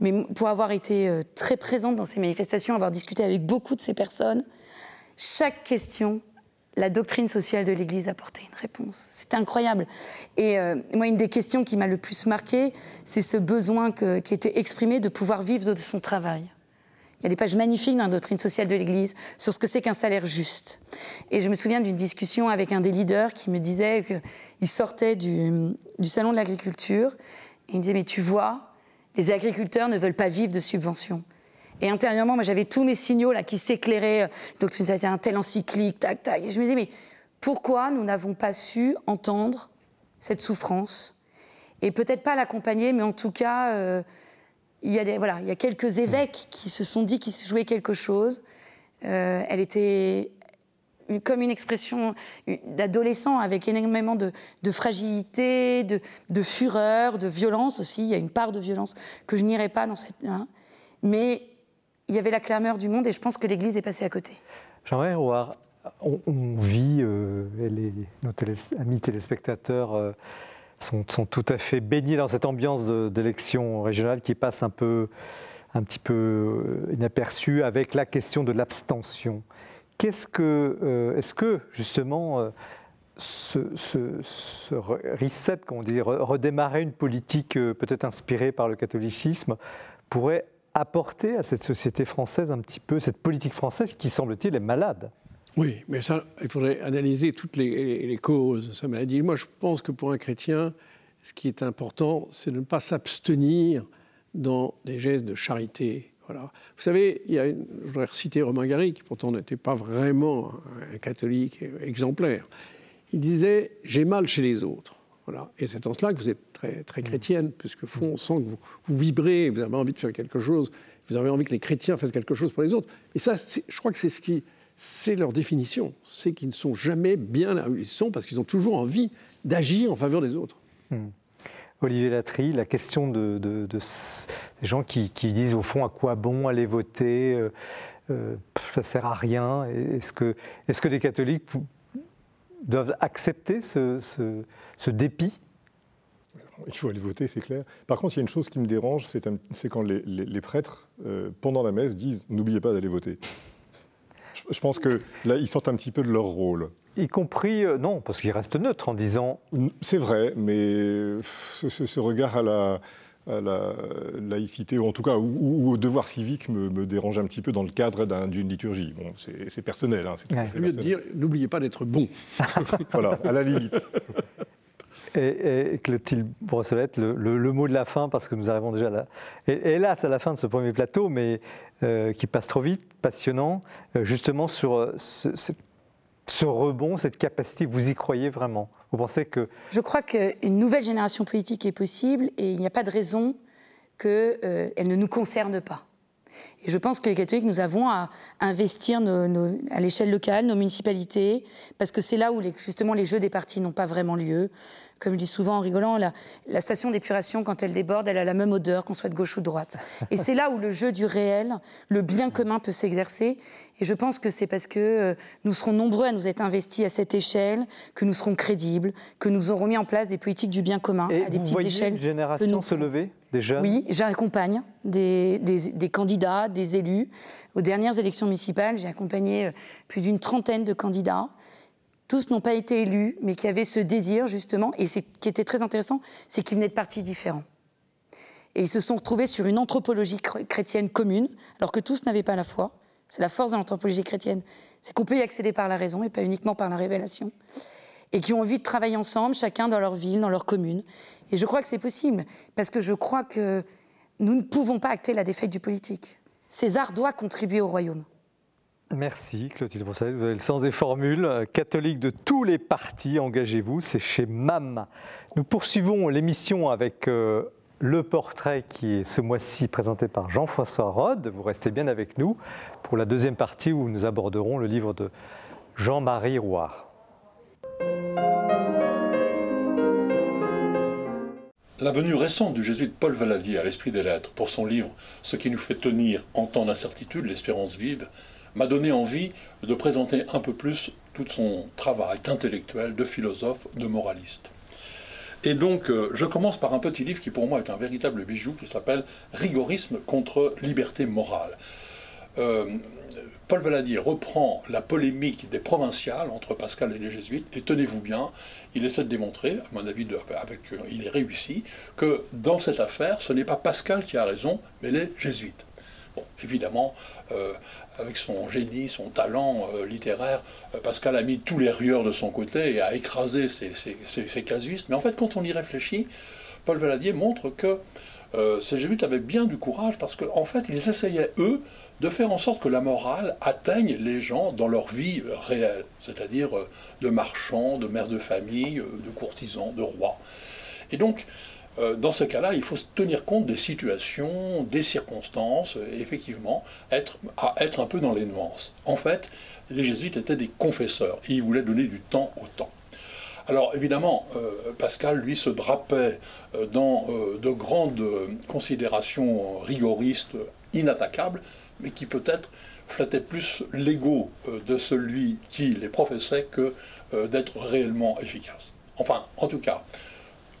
Mais pour avoir été euh, très présente dans ces manifestations, avoir discuté avec beaucoup de ces personnes, chaque question, la doctrine sociale de l'Église apportait une réponse. C'était incroyable. Et euh, moi, une des questions qui m'a le plus marqué, c'est ce besoin qui était exprimé de pouvoir vivre de son travail. Il y a des pages magnifiques dans la doctrine sociale de l'Église sur ce que c'est qu'un salaire juste. Et je me souviens d'une discussion avec un des leaders qui me disait qu'il sortait du, salon de l'agriculture et il me disait Mais tu vois, les agriculteurs ne veulent pas vivre de subventions. Et intérieurement, moi, j'avais tous mes signaux là qui s'éclairaient. Donc, c'était un tel encyclique, tac, tac. Et je me disais, mais pourquoi nous n'avons pas su entendre cette souffrance? Et peut-être pas l'accompagner, mais en tout cas, euh, il, y a voilà, il y a quelques évêques qui se sont dit qu'ils se jouaient quelque chose. Euh, elle était comme une expression d'adolescent avec énormément de, fragilité, de, fureur, de violence aussi. Il y a une part de violence que je n'irai pas dans cette. Hein. Mais il y avait la clameur du monde et je pense que l'Église est passée à côté. Jean-Marie on, vit, euh, nos amis téléspectateurs euh, sont, tout à fait baignés dans cette ambiance d'élection régionale qui passe un, peu, un petit peu euh, inaperçue avec la question de l'abstention. Qu'est-ce que, est-ce que justement ce, ce, reset, comme on dit, redémarrer une politique peut-être inspirée par le catholicisme pourrait apporter à cette société française un petit peu, cette politique française qui, semble-t-il, est malade? Oui, mais ça, il faudrait analyser toutes les, causes. Ça m'a dit. Moi, je pense que pour un chrétien, ce qui est important, c'est de ne pas s'abstenir dans des gestes de charité. Voilà. Vous savez, il y a une, je voudrais citer Romain Gary, qui pourtant n'était pas vraiment un catholique exemplaire. Il disait J'ai mal chez les autres. Voilà. Et c'est en cela que vous êtes très, très chrétienne, puisque fond, on sent que vous, vous, vibrez, vous avez envie de faire quelque chose, vous avez envie que les chrétiens fassent quelque chose pour les autres. Et ça, je crois que c'est ce qui, c'est leur définition, c'est qu'ils ne sont jamais bien là où ils sont, parce qu'ils ont toujours envie d'agir en faveur des autres. Mm. Olivier Latry, la question de, des gens qui, disent au fond à quoi bon aller voter, euh, euh, ça sert à rien. Est-ce que, est-ce que les catholiques doivent accepter ce, ce dépit? Il faut aller voter, c'est clair. Par contre, il y a une chose qui me dérange, c'est quand les, prêtres, euh, pendant la messe, disent N'oubliez pas d'aller voter. Je, pense que là, ils sortent un petit peu de leur rôle. Y compris, euh, non, parce qu'ils restent neutres en disant. C'est vrai, mais ce, regard à la, la, laïcité, ou en tout cas, ou, au devoir civique, me, dérange un petit peu dans le cadre d'une liturgie. Bon, c'est personnel. Hein, c'est mieux de dire N'oubliez pas d'être bon. voilà, à la limite. Et, Clotilde Brossolette, le, mot de la fin, parce que nous arrivons déjà là. Et, hélas, à la fin de ce premier plateau, mais euh, qui passe trop vite, passionnant, euh, justement sur euh, ce, rebond, cette capacité, vous y croyez vraiment? Vous pensez que... Je crois qu'une nouvelle génération politique est possible et il n'y a pas de raison qu'elle ne nous concerne pas. Et je pense que les catholiques, nous avons à investir à l'échelle locale, nos municipalités, parce que c'est là où justement les jeux des partis n'ont pas vraiment lieu comme je dis souvent en rigolant, la, station d'épuration, quand elle déborde, elle a la même odeur qu'on soit de gauche ou de droite. Et c'est là où le jeu du réel, le bien commun peut s'exercer. Et je pense que c'est parce que euh, nous serons nombreux à nous être investis à cette échelle, que nous serons crédibles, que nous aurons mis en place des politiques du bien commun Et à des vous petites voyez échelles. Une génération se lever, des jeunes? Oui, j'accompagne des, des, candidats, des élus. Aux dernières élections municipales, j'ai accompagné euh, plus d'une trentaine de candidats tous n'ont pas été élus, mais qui avaient ce désir, justement. Et ce qui était très intéressant, c'est qu'ils venaient de partis différents. Et ils se sont retrouvés sur une anthropologie chrétienne commune, alors que tous n'avaient pas la foi. C'est la force de l'anthropologie chrétienne, c'est qu'on peut y accéder par la raison et pas uniquement par la révélation. Et qui ont envie de travailler ensemble, chacun dans leur ville, dans leur commune. Et je crois que c'est possible, parce que je crois que nous ne pouvons pas acter la défaite du politique. César doit contribuer au royaume. Merci Clotilde Brossalet, vous avez le sens des formules. Catholique de tous les partis, engagez-vous, c'est chez MAM. Nous poursuivons l'émission avec euh, le portrait qui est ce mois-ci présenté par Jean-François Rode. Vous restez bien avec nous pour la deuxième partie où nous aborderons le livre de Jean-Marie Rouard. La venue récente du jésuite Paul Valadier à l'Esprit des Lettres pour son livre Ce qui nous fait tenir en temps d'incertitude, l'espérance vive, m'a donné envie de présenter un peu plus tout son travail d'intellectuel, de philosophe, de moraliste. Et donc, euh, je commence par un petit livre qui pour moi est un véritable bijou qui s'appelle Rigorisme contre liberté morale. Euh, Paul Valadier reprend la polémique des provinciales entre Pascal et les jésuites, et tenez-vous bien, il essaie de démontrer, à mon avis, euh, il est réussi, que dans cette affaire, ce n'est pas Pascal qui a raison, mais les jésuites. Bon, évidemment, avec son génie, son talent euh, littéraire, euh, Pascal a mis tous les rieurs de son côté et a écrasé ces, casuistes. Mais en fait, quand on y réfléchit, Paul Valadier montre que euh, ces jésuites avaient bien du courage parce qu'en fait, ils essayaient, eux, de faire en sorte que la morale atteigne les gens dans leur vie réelle, c'est-à-dire de marchands, de mères de famille, de courtisans, de rois. Et donc, euh, dans ce cas-là, il faut tenir compte des situations, des circonstances, et effectivement, être, à être un peu dans les nuances. En fait, les jésuites étaient des confesseurs, et ils voulaient donner du temps au temps. Alors évidemment, euh, Pascal, lui, se drapait euh, dans de grandes considérations rigoristes, inattaquables, mais qui peut-être flattaient plus l'ego de celui qui les professait que d'être réellement efficace. Enfin, en tout cas,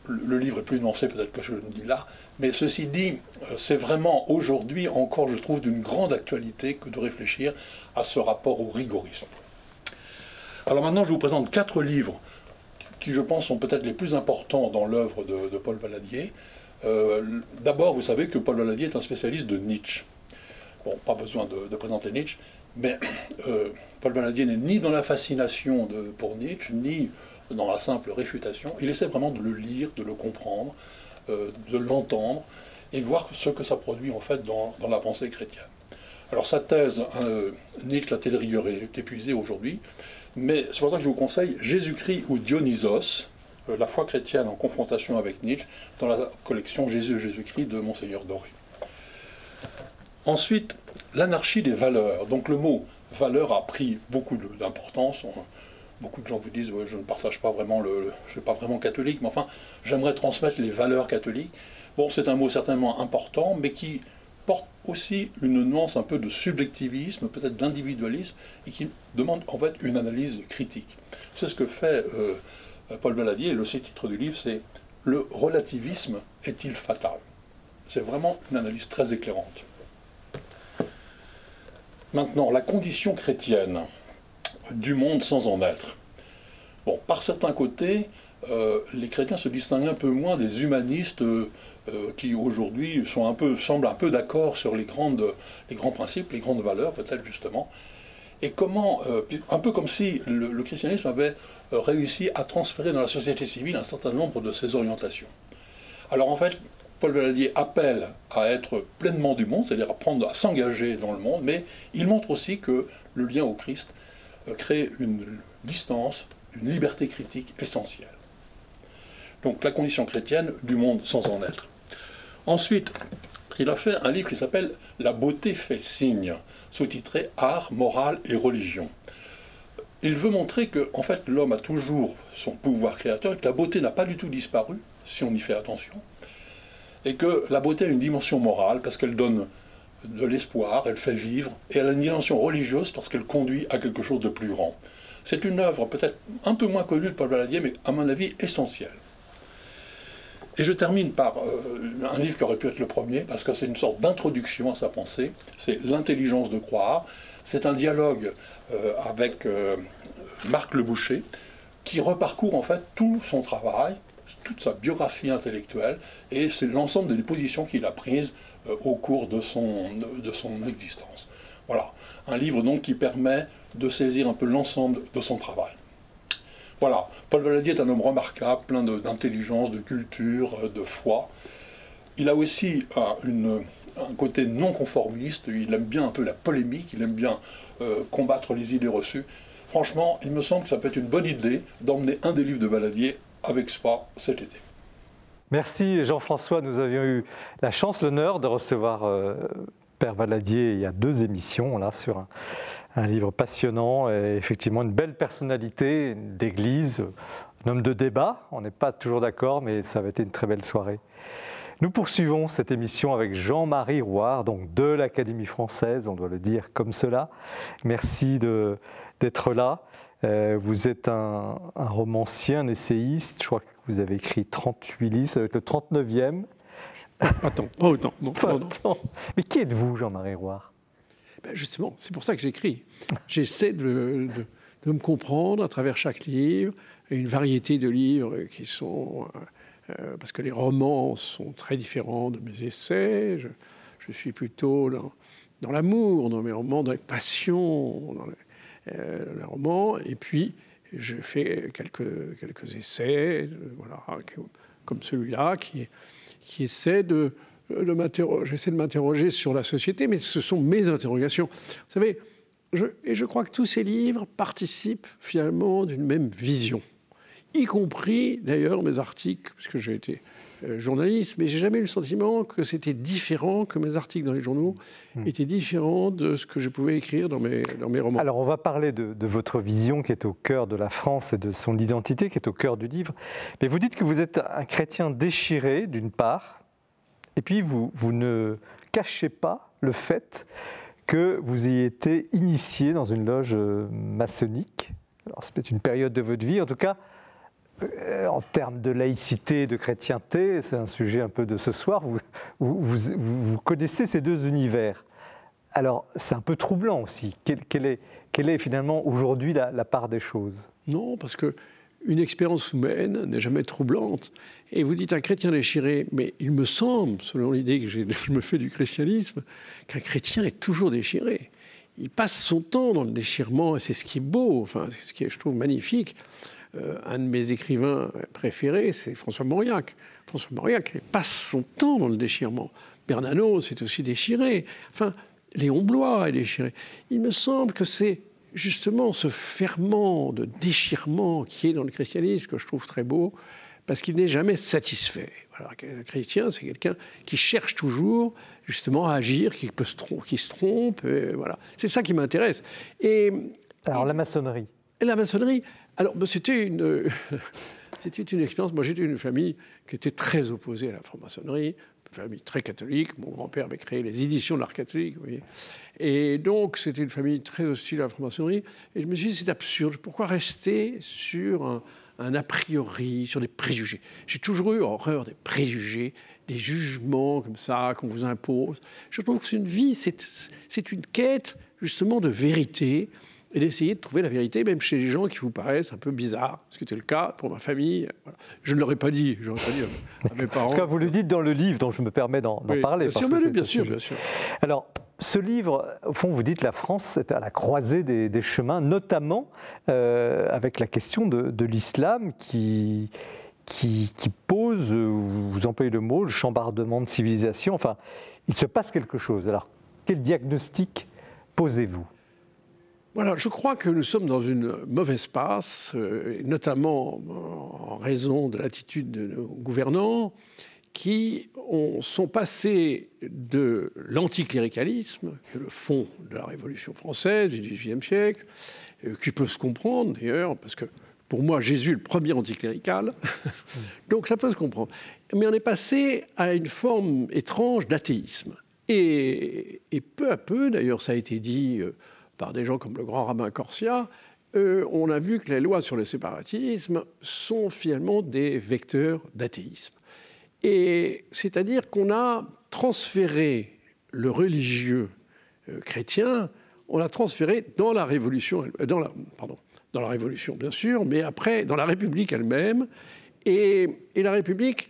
le livre est plus nuancé peut-être que je le dis là, mais ceci dit, euh, c'est vraiment aujourd'hui encore, je trouve, d'une grande actualité que de réfléchir à ce rapport au rigorisme. Alors maintenant, je vous présente quatre livres qui, je pense, sont peut-être les plus importants dans l'œuvre de, Paul Valadier. Euh, d'abord, vous savez que Paul Valadier est un spécialiste de Nietzsche. Bon, pas besoin de, présenter Nietzsche, mais euh, Paul Valadier n'est ni dans la fascination pour Nietzsche, ni dans la simple réfutation, il essaie vraiment de le lire, de le comprendre, euh, de l'entendre, et voir ce que ça produit en fait dans, la pensée chrétienne. Alors sa thèse, euh, Nietzsche, la telle rigueur est épuisée aujourd'hui, mais c'est pour ça que je vous conseille Jésus-Christ ou Dionysos, euh, la foi chrétienne en confrontation avec Nietzsche, dans la collection Jésus Jésus-Christ de Monseigneur Doré. Ensuite, l'anarchie des valeurs. Donc le mot valeur a pris beaucoup d'importance beaucoup de gens vous disent je ne partage pas vraiment le, je suis pas vraiment catholique, mais enfin j'aimerais transmettre les valeurs catholiques. Bon, c'est un mot certainement important, mais qui porte aussi une nuance un peu de subjectivisme, peut-être d'individualisme, et qui demande en fait une analyse critique. C'est ce que fait euh, Paul Valadier, et le titre du livre, c'est Le relativisme est-il fatal? C'est vraiment une analyse très éclairante. Maintenant, la condition chrétienne du monde sans en être. Bon, par certains côtés, euh, les chrétiens se distinguent un peu moins des humanistes euh, euh, qui aujourd'hui sont un peu, semblent un peu d'accord sur les, grandes, les grands principes, les grandes valeurs, peut-être justement. Et comment, un peu comme si le, christianisme avait réussi à transférer dans la société civile un certain nombre de ses orientations. Alors en fait, Paul Valadier appelle à être pleinement du monde, c'est-à-dire à à s'engager dans le monde, mais il montre aussi que le lien au Christ créer une distance, une liberté critique essentielle. Donc la condition chrétienne du monde sans en être. Ensuite, il a fait un livre qui s'appelle La beauté fait signe, sous-titré Art, morale et religion. Il veut montrer que en fait, l'homme a toujours son pouvoir créateur que la beauté n'a pas du tout disparu, si on y fait attention, et que la beauté a une dimension morale parce qu'elle donne de l'espoir, elle fait vivre, et elle a une dimension religieuse parce qu'elle conduit à quelque chose de plus grand. C'est une œuvre peut-être un peu moins connue de Paul Valadier, mais à mon avis essentielle. Et je termine par euh, un livre qui aurait pu être le premier, parce que c'est une sorte d'introduction à sa pensée, c'est L'intelligence de croire. C'est un dialogue euh, avec euh, Marc Le Boucher, qui reparcourt en fait tout son travail, toute sa biographie intellectuelle, et c'est l'ensemble des positions qu'il a prises au cours de son, de son existence. Voilà, un livre donc qui permet de saisir un peu l'ensemble de son travail. Voilà, Paul Valadier est un homme remarquable, plein d'intelligence, de, culture, euh, de foi. Il a aussi euh, un côté non conformiste, il aime bien un peu la polémique, il aime bien euh, combattre les idées reçues. Franchement, il me semble que ça peut être une bonne idée d'emmener un des livres de Valadier avec soi cet été. Merci Jean-François, nous avions eu la chance, l'honneur de recevoir euh, Père Valadier il y a deux émissions là sur un, livre passionnant et effectivement une belle personnalité d'église, un homme de débat. On n'est pas toujours d'accord, mais ça avait été une très belle soirée. Nous poursuivons cette émission avec Jean-Marie Rouard, donc de l'Académie française, on doit le dire comme cela. Merci d'être là. Euh, vous êtes un, romancier, un essayiste. Je crois que vous avez écrit 38 livres, ça va être le 39e. Pas tant, pas autant. Non, Mais qui êtes-vous, Jean-Marie Rouard ben Justement, c'est pour ça que j'écris. J'essaie de, de, me comprendre à travers chaque livre, une variété de livres qui sont. Euh, euh, parce que les romans sont très différents de mes essais. Je, je suis plutôt dans, dans l'amour, dans mes romans, dans les passions, dans les, euh, les romans. Et puis, je fais quelques, quelques essais, voilà, comme celui-là, qui, qui essaie de, de m'interroger. J'essaie de m'interroger sur la société, mais ce sont mes interrogations. Vous savez, et je crois que tous ces livres participent finalement d'une même vision, y compris d'ailleurs mes articles, puisque j'ai été euh, journaliste, mais j'ai jamais eu le sentiment que c'était différent, que mes articles dans les journaux hmm. étaient différents de ce que je pouvais écrire dans mes, dans mes romans. Alors on va parler de, votre vision qui est au cœur de la France et de son identité qui est au cœur du livre. Mais vous dites que vous êtes un chrétien déchiré d'une part, et puis vous, vous ne cachez pas le fait que vous ayez été initié dans une loge euh, maçonnique. Alors c'est peut-être une période de votre vie, en tout cas euh, en termes de laïcité, de chrétienté, c'est un sujet un peu de ce soir, vous, connaissez ces deux univers. Alors, c'est un peu troublant aussi. Quelle, est, quelle est, finalement aujourd'hui la, part des choses? Non, parce que une expérience humaine n'est jamais troublante. Et vous dites un chrétien déchiré, mais il me semble, selon l'idée que je me fais du christianisme, qu'un chrétien est toujours déchiré. Il passe son temps dans le déchirement, et c'est ce qui est beau, enfin, c'est ce qui est, je trouve, magnifique. Euh, un de mes écrivains préférés, c'est François Mauriac. François Mauriac passe son temps dans le déchirement. Bernanos s'est aussi déchiré. Enfin, Léon Blois est déchiré. Il me semble que c'est justement ce ferment de déchirement qui est dans le christianisme que je trouve très beau, parce qu'il n'est jamais satisfait. Voilà, un chrétien, c'est quelqu'un qui cherche toujours justement à agir, qui, peut se, qui se trompe. voilà. C'est ça qui m'intéresse. Et, Alors la maçonnerie La maçonnerie, alors, ben, c'était une, c'était une expérience. Moi, j'étais une famille qui était très opposée à la franc-maçonnerie, une famille très catholique. Mon grand-père avait créé les éditions de l'art catholique, vous voyez. Et donc, c'était une famille très hostile à la franc-maçonnerie. Et je me suis dit, c'est absurde. Pourquoi rester sur un, un a priori, sur des préjugés? J'ai toujours eu horreur des préjugés, des jugements comme ça qu'on vous impose. Je trouve que c'est une vie, c'est une quête justement de vérité et d'essayer de trouver la vérité, même chez les gens qui vous paraissent un peu bizarres, ce qui était le cas pour ma famille. Je ne l'aurais pas dit, je pas dit à, mes parents. En tout cas, vous le dites dans le livre, dont je me permets d'en parler. Bien, sûr, bien, sûr, bien sûr. Alors, ce livre, au fond, vous dites la France est à la croisée des, chemins, notamment euh, avec la question de, l'islam qui, qui, qui, pose, vous employez le mot, le chambardement de civilisation. Enfin, il se passe quelque chose. Alors, quel diagnostic posez-vous? Voilà, je crois que nous sommes dans une mauvaise passe, euh, notamment en raison de l'attitude de nos gouvernants qui ont, sont passés de l'anticléricalisme, qui est le fond de la Révolution française du XVIIIe siècle, euh, qui peut se comprendre d'ailleurs, parce que pour moi, Jésus le premier anticlérical, donc ça peut se comprendre. Mais on est passé à une forme étrange d'athéisme. Et, et, peu à peu, d'ailleurs, ça a été dit. Euh, par des gens comme le grand rabbin Corsia, euh, on a vu que les lois sur le séparatisme sont finalement des vecteurs d'athéisme. Et c'est-à-dire qu'on a transféré le religieux euh, chrétien, on l'a transféré dans la révolution, pardon, dans la révolution bien sûr, mais après dans la République elle-même. Et, la République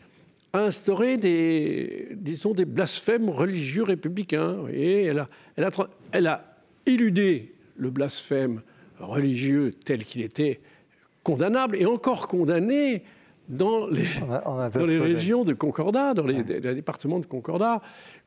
a instauré des, disons, des blasphèmes religieux républicains. Elle a éluder le blasphème religieux tel qu'il était condamnable et encore condamné dans les, dans les régions de Concordat, dans les, départements de Concordat.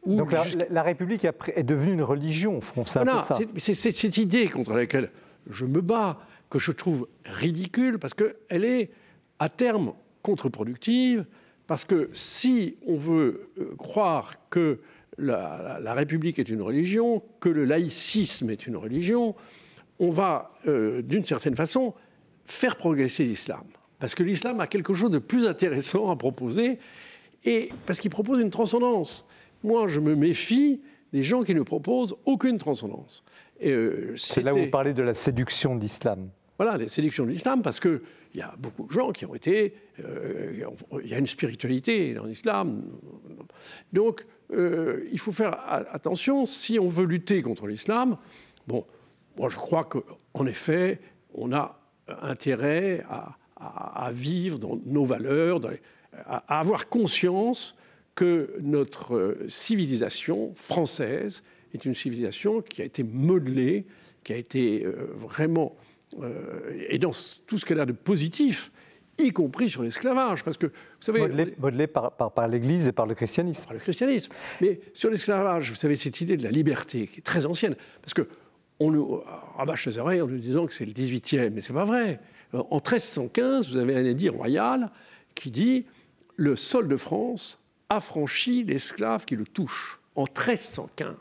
Donc la, République est devenue une religion, c'est ça. C'est cette idée contre laquelle je me bats, que je trouve ridicule, parce qu'elle est à terme contre-productive, parce que si on veut euh, croire que la, République est une religion, que le laïcisme est une religion, on va, euh, d'une certaine façon, faire progresser l'islam. Parce que l'islam a quelque chose de plus intéressant à proposer, et parce qu'il propose une transcendance. Moi, je me méfie des gens qui ne proposent aucune transcendance. Euh, C'est là où vous parlez de la séduction de l'islam. Voilà, la séduction de l'islam, parce qu'il y a beaucoup de gens qui ont été. Euh, il y a une spiritualité dans l'islam. Donc, euh, il faut faire attention si on veut lutter contre l'islam. Bon, moi, je crois qu'en effet, on a intérêt à, vivre dans nos valeurs, à, avoir conscience que notre civilisation française est une civilisation qui a été modelée, qui a été euh, vraiment, euh, et dans tout ce qu'elle a de positif, y compris sur l'esclavage. Parce que, vous savez. Modelé, par, par, l'Église et par le christianisme. Par le christianisme. Mais sur l'esclavage, vous savez, cette idée de la liberté, qui est très ancienne. Parce que on nous rabâche les oreilles en nous disant que c'est le 18e, mais c'est pas vrai. En 1315, vous avez un édit royal qui dit le sol de France affranchit l'esclave qui le touche. En 1315.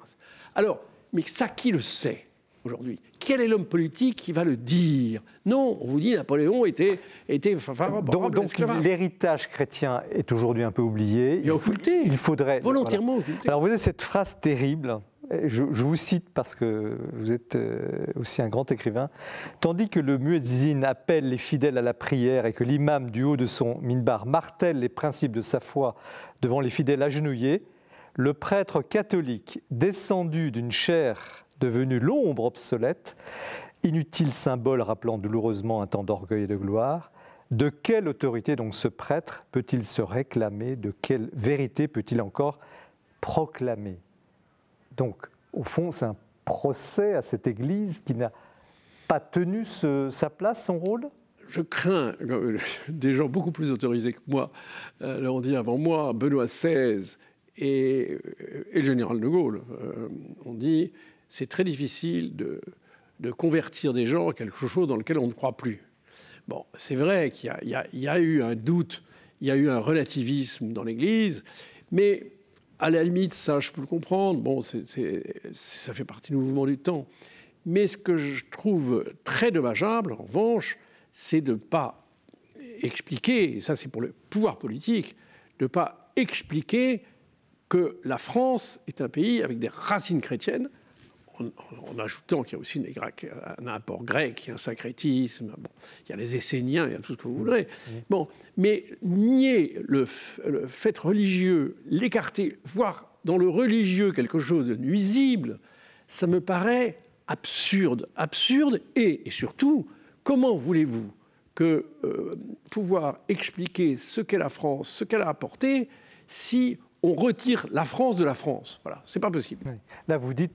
Alors, mais ça, qui le sait aujourd'hui? Quel est l'homme politique qui va le dire? Non, on vous dit Napoléon était, était favorable Donc, donc l'héritage chrétien est aujourd'hui un peu oublié. Il, occulté. Il faudrait. Volontairement occulté. Alors, vous avez cette phrase terrible je, vous cite parce que vous êtes euh, aussi un grand écrivain, tandis que le muezzin appelle les fidèles à la prière et que l'imam du haut de son minbar martèle les principes de sa foi devant les fidèles agenouillés, le prêtre catholique, descendu d'une chair devenue l'ombre obsolète, inutile symbole rappelant douloureusement un temps d'orgueil et de gloire, de quelle autorité donc ce prêtre peut-il se réclamer? De quelle vérité peut-il encore proclamer? Donc, au fond, c'est un procès à cette Église qui n'a pas tenu sa place, son rôle? Je crains, des gens beaucoup plus autorisés que moi euh, l'ont dit avant moi, Benoît XVI et, le général de Gaulle euh, ont dit c'est très difficile de, convertir des gens à quelque chose dans lequel on ne croit plus. Bon, c'est vrai qu'il y, a eu un doute, il y a eu un relativisme dans l'Église, mais à la limite, ça, je peux le comprendre. Bon, ça fait partie du mouvement du temps. Mais ce que je trouve très dommageable, en revanche, c'est de ne pas expliquer, et ça c'est pour le pouvoir politique, de ne pas expliquer que la France est un pays avec des racines chrétiennes, en, ajoutant qu'il y a aussi un apport grec, il y a un syncrétisme, il y a les Esséniens, il y a tout ce que vous voudrez. Bon, mais nier le, fait religieux, l'écarter, voir dans le religieux quelque chose de nuisible, ça me paraît absurde. Absurde et, surtout, comment voulez-vous que euh, pouvoir expliquer ce qu'est la France, ce qu'elle a apporté, si on retire la France de la France? Voilà, c'est pas possible. Là, vous dites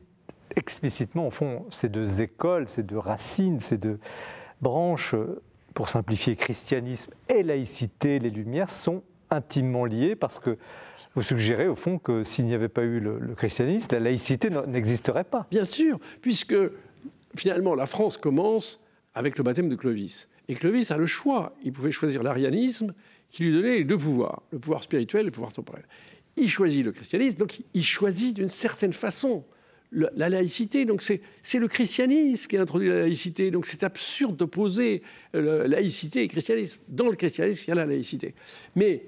explicitement, au fond, ces deux écoles, ces deux racines, ces deux branches, pour simplifier, christianisme et laïcité, les Lumières, sont intimement liées parce que vous suggérez au fond que s'il n'y avait pas eu le, christianisme, la laïcité n'existerait pas. Bien sûr, puisque finalement la France commence avec le baptême de Clovis. Et Clovis a le choix. Il pouvait choisir l'arianisme qui lui donnait les deux pouvoirs, le pouvoir spirituel et le pouvoir temporel il choisit le christianisme, donc il choisit d'une certaine façon la laïcité. Donc c'est le christianisme qui a introduit la laïcité. Donc c'est absurde d'opposer euh, laïcité et christianisme. Dans le christianisme, il y a la laïcité. Mais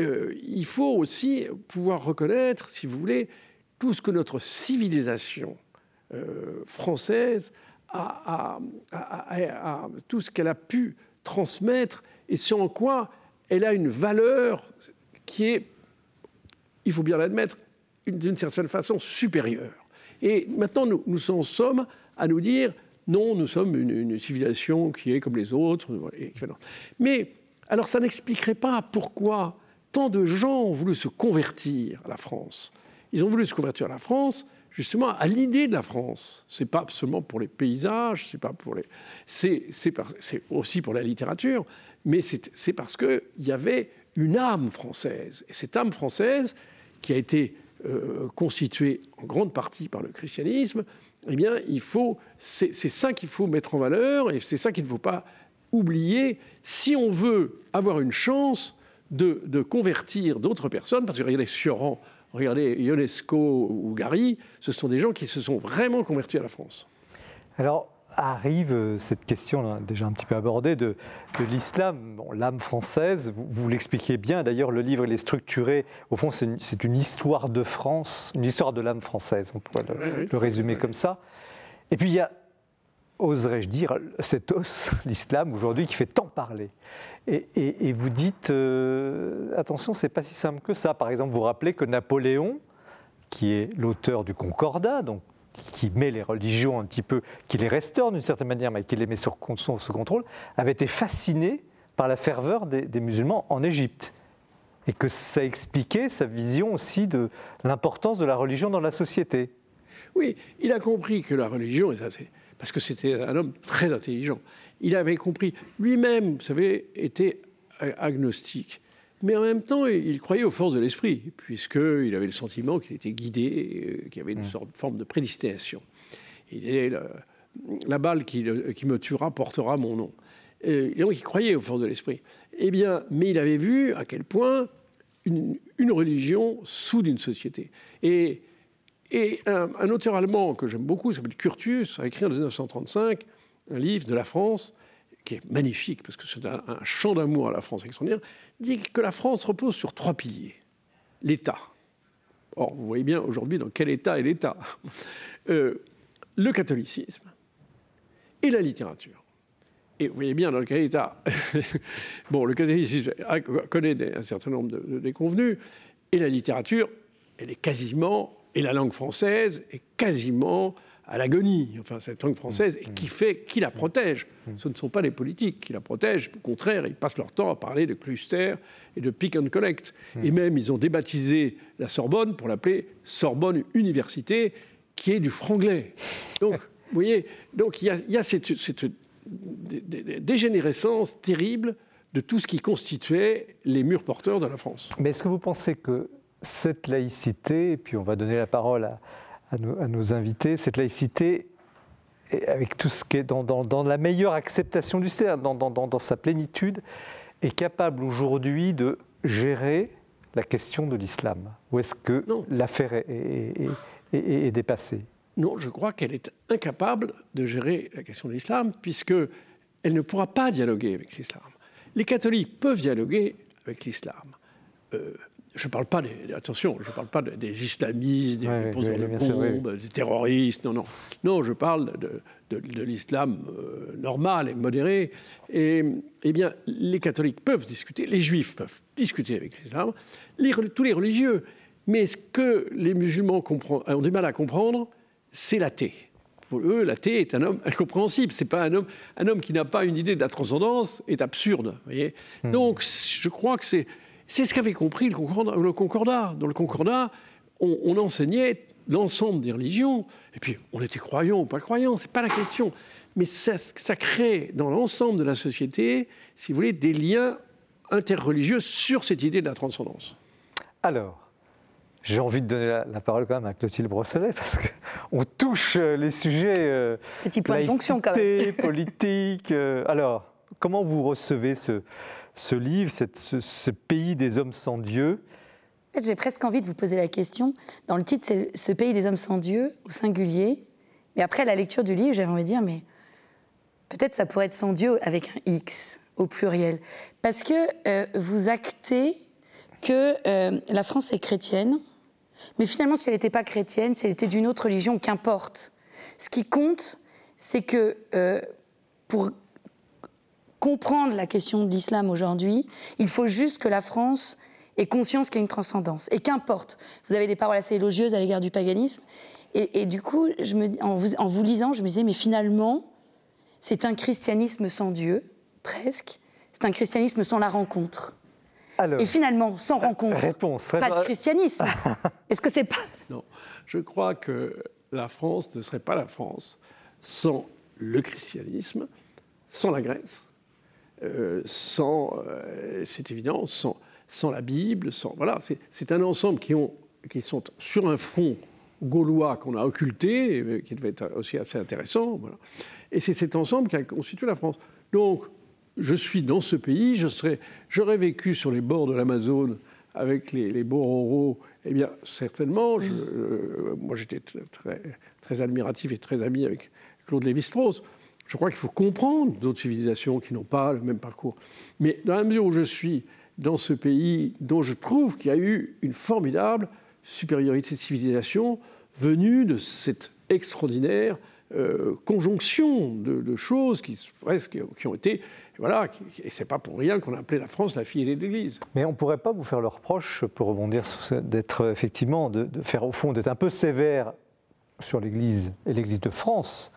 euh, il faut aussi pouvoir reconnaître, si vous voulez, tout ce que notre civilisation euh, française a, tout ce qu'elle a pu transmettre et sur en quoi elle a une valeur qui est il faut bien l'admettre, d'une certaine façon supérieure. Et maintenant, nous, nous en sommes à nous dire, non, nous sommes une, civilisation qui est comme les autres. Mais alors ça n'expliquerait pas pourquoi tant de gens ont voulu se convertir à la France. Ils ont voulu se convertir à la France justement à l'idée de la France. C'est pas seulement pour les paysages, c'est les, c'est aussi pour la littérature, mais c'est parce qu'il y avait une âme française. Et cette âme française, qui a été euh, constituée en grande partie par le christianisme, eh bien, il faut, c'est ça qu'il faut mettre en valeur et c'est ça qu'il ne faut pas oublier si on veut avoir une chance de, de convertir d'autres personnes, parce que regardez Sioran, regardez Ionesco ou Gary, ce sont des gens qui se sont vraiment convertis à la France. Alors, arrive euh, cette question, déjà un petit peu abordée, de, de l'islam, bon, l'âme française. Vous, vous l'expliquez bien, d'ailleurs, le livre il est structuré. Au fond, c'est une, une, histoire de France, une histoire de l'âme française, on pourrait le, résumer comme ça. Et puis, il y a, oserais-je dire, cet os, l'islam, aujourd'hui, qui fait tant parler. Et, et, et vous dites, euh, attention, c'est pas si simple que ça. Par exemple, vous rappelez que Napoléon, qui est l'auteur du Concordat, donc qui met les religions un petit peu, qui les restaure d'une certaine manière, mais qui les met sous contrôle, avait été fasciné par la ferveur des, musulmans en Égypte. Et que ça expliquait sa vision aussi de l'importance de la religion dans la société. Oui, il a compris que la religion, parce que c'était un homme très intelligent, il avait compris, lui-même, vous savez, était agnostique. Mais en même temps, il croyait aux forces de l'esprit, puisqu'il avait le sentiment qu'il était guidé, qu'il y avait une mmh. sorte de forme de prédestination. Il est le, la balle qui, qui, me tuera portera mon nom. Et donc il croyait aux forces de l'esprit. Eh bien, mais il avait vu à quel point une, une religion soude une société. Et, et un, un, auteur allemand que j'aime beaucoup, s'appelle Curtius, a écrit en 1935 un livre de la France qui est magnifique, parce que c'est un, un chant d'amour à la France extraordinaire, dit que la France repose sur trois piliers. L'État. Or, vous voyez bien aujourd'hui dans quel État est l'État. Euh, le catholicisme et la littérature. Et vous voyez bien dans quel État. bon, le catholicisme connaît un certain nombre de, de déconvenus, et la littérature, elle est quasiment, et la langue française est quasiment à l'agonie, enfin cette langue française, et qui fait, qui la protège. Ce ne sont pas les politiques qui la protègent, au contraire, ils passent leur temps à parler de cluster et de pick and collect. Et même, ils ont débaptisé la Sorbonne pour l'appeler Sorbonne Université, qui est du franglais. Donc, vous voyez, donc il y a, il y a cette, cette dégénérescence terrible de tout ce qui constituait les murs porteurs de la France. Mais est-ce que vous pensez que cette laïcité, et puis on va donner la parole à, à nos, à nos, invités, cette laïcité, avec tout ce qui est dans, dans, dans la meilleure acceptation du CERN, dans, dans, sa plénitude, est capable aujourd'hui de gérer la question de l'islam Ou est-ce que l'affaire est, est, est, est, dépassée? Non, je crois qu'elle est incapable de gérer la question de l'islam, puisqu'elle ne pourra pas dialoguer avec l'islam. Les catholiques peuvent dialoguer avec l'islam. Euh, je ne parle pas, des, attention, je parle pas des islamistes, des ouais, poseurs oui, de bombes, des terroristes, non, non. Non, je parle de, de, de l'islam euh, normal et modéré. Et, eh bien, les catholiques peuvent discuter, les juifs peuvent discuter avec l'islam, les, tous les religieux. Mais ce que les musulmans ont du mal à comprendre, c'est l'athée. Pour eux, l'athée est un homme incompréhensible. C'est pas un homme, un homme qui n'a pas une idée de la transcendance est absurde. Voyez mmh. Donc, je crois que c'est c'est ce qu'avait compris le concordat. Le concordat. Dans le concordat, on, on enseignait l'ensemble des religions. Et puis, on était croyant ou pas croyant, c'est pas la question. Mais ça, ça crée dans l'ensemble de la société, si vous voulez, des liens interreligieux sur cette idée de la transcendance. Alors, j'ai envie de donner la, la, parole quand même à Clotilde Brosselet parce qu'on touche euh, les sujets euh, Petit point laïcité, de jonction quand même. politique. Euh, alors, comment vous recevez ce, ce livre, ce, pays des hommes sans Dieu. J'ai presque envie de vous poser la question. Dans le titre, c'est Ce pays des hommes sans Dieu, au singulier. Mais après la lecture du livre, j'avais envie de dire, mais peut-être ça pourrait être sans Dieu avec un X au pluriel. Parce que euh, vous actez que euh, la France est chrétienne, mais finalement, si elle n'était pas chrétienne, si elle était d'une autre religion, qu'importe. Ce qui compte, c'est que euh, pour comprendre la question de l'islam aujourd'hui, il faut juste que la France ait conscience qu'il y a une transcendance. Et qu'importe, vous avez des paroles assez élogieuses à l'égard du paganisme. Et, et du coup, je me, en, vous, en, vous, lisant, je me disais, mais finalement, c'est un christianisme sans Dieu, presque. C'est un christianisme sans la rencontre. Et finalement, sans rencontre, réponse, pas de christianisme. Est-ce que c'est pas Non, je crois que la France ne serait pas la France sans le christianisme, sans la Grèce, euh, sans, euh, c'est évident, sans, sans la Bible, sans voilà, c'est un ensemble qui ont qui sont sur un fond gaulois qu'on a occulté, qui devait être aussi assez intéressant. Voilà. Et c'est cet ensemble qui a constitué la France. Donc, je suis dans ce pays, je serais, j'aurais vécu sur les bords de l'Amazone avec les, les Bororo, eh bien, certainement, euh, moi j'étais très, très admiratif et très ami avec Claude Lévi-Strauss. Je crois qu'il faut comprendre d'autres civilisations qui n'ont pas le même parcours. Mais dans la mesure où je suis dans ce pays dont je trouve qu'il y a eu une formidable supériorité de civilisation venue de cette extraordinaire euh, conjonction de, choses qui, presque, qui ont été. Voilà, qui, et c'est pas pour rien qu'on a appelé la France la fille de l'Église. Mais on ne pourrait pas vous faire le reproche, pour rebondir d'être effectivement, de, faire au fond, d'être un peu sévère sur l'Église et l'Église de France,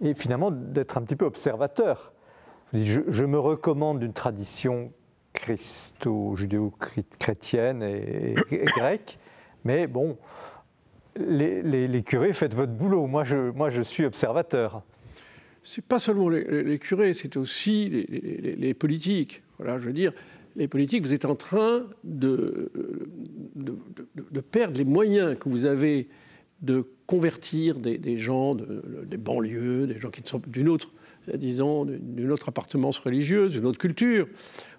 et finalement d'être un petit peu observateur. Je, je me recommande d'une tradition christo-judéo-chrétienne et, grecque, mais bon, les, curés, faites votre boulot. Moi, je, suis observateur. C'est pas seulement les, curés, c'est aussi les, politiques. Voilà, je veux dire, les politiques, vous êtes en train de, perdre les moyens que vous avez de convertir des, gens des banlieues, des gens qui sont d'une autre, disons, d'une autre appartenance religieuse, d'une autre culture.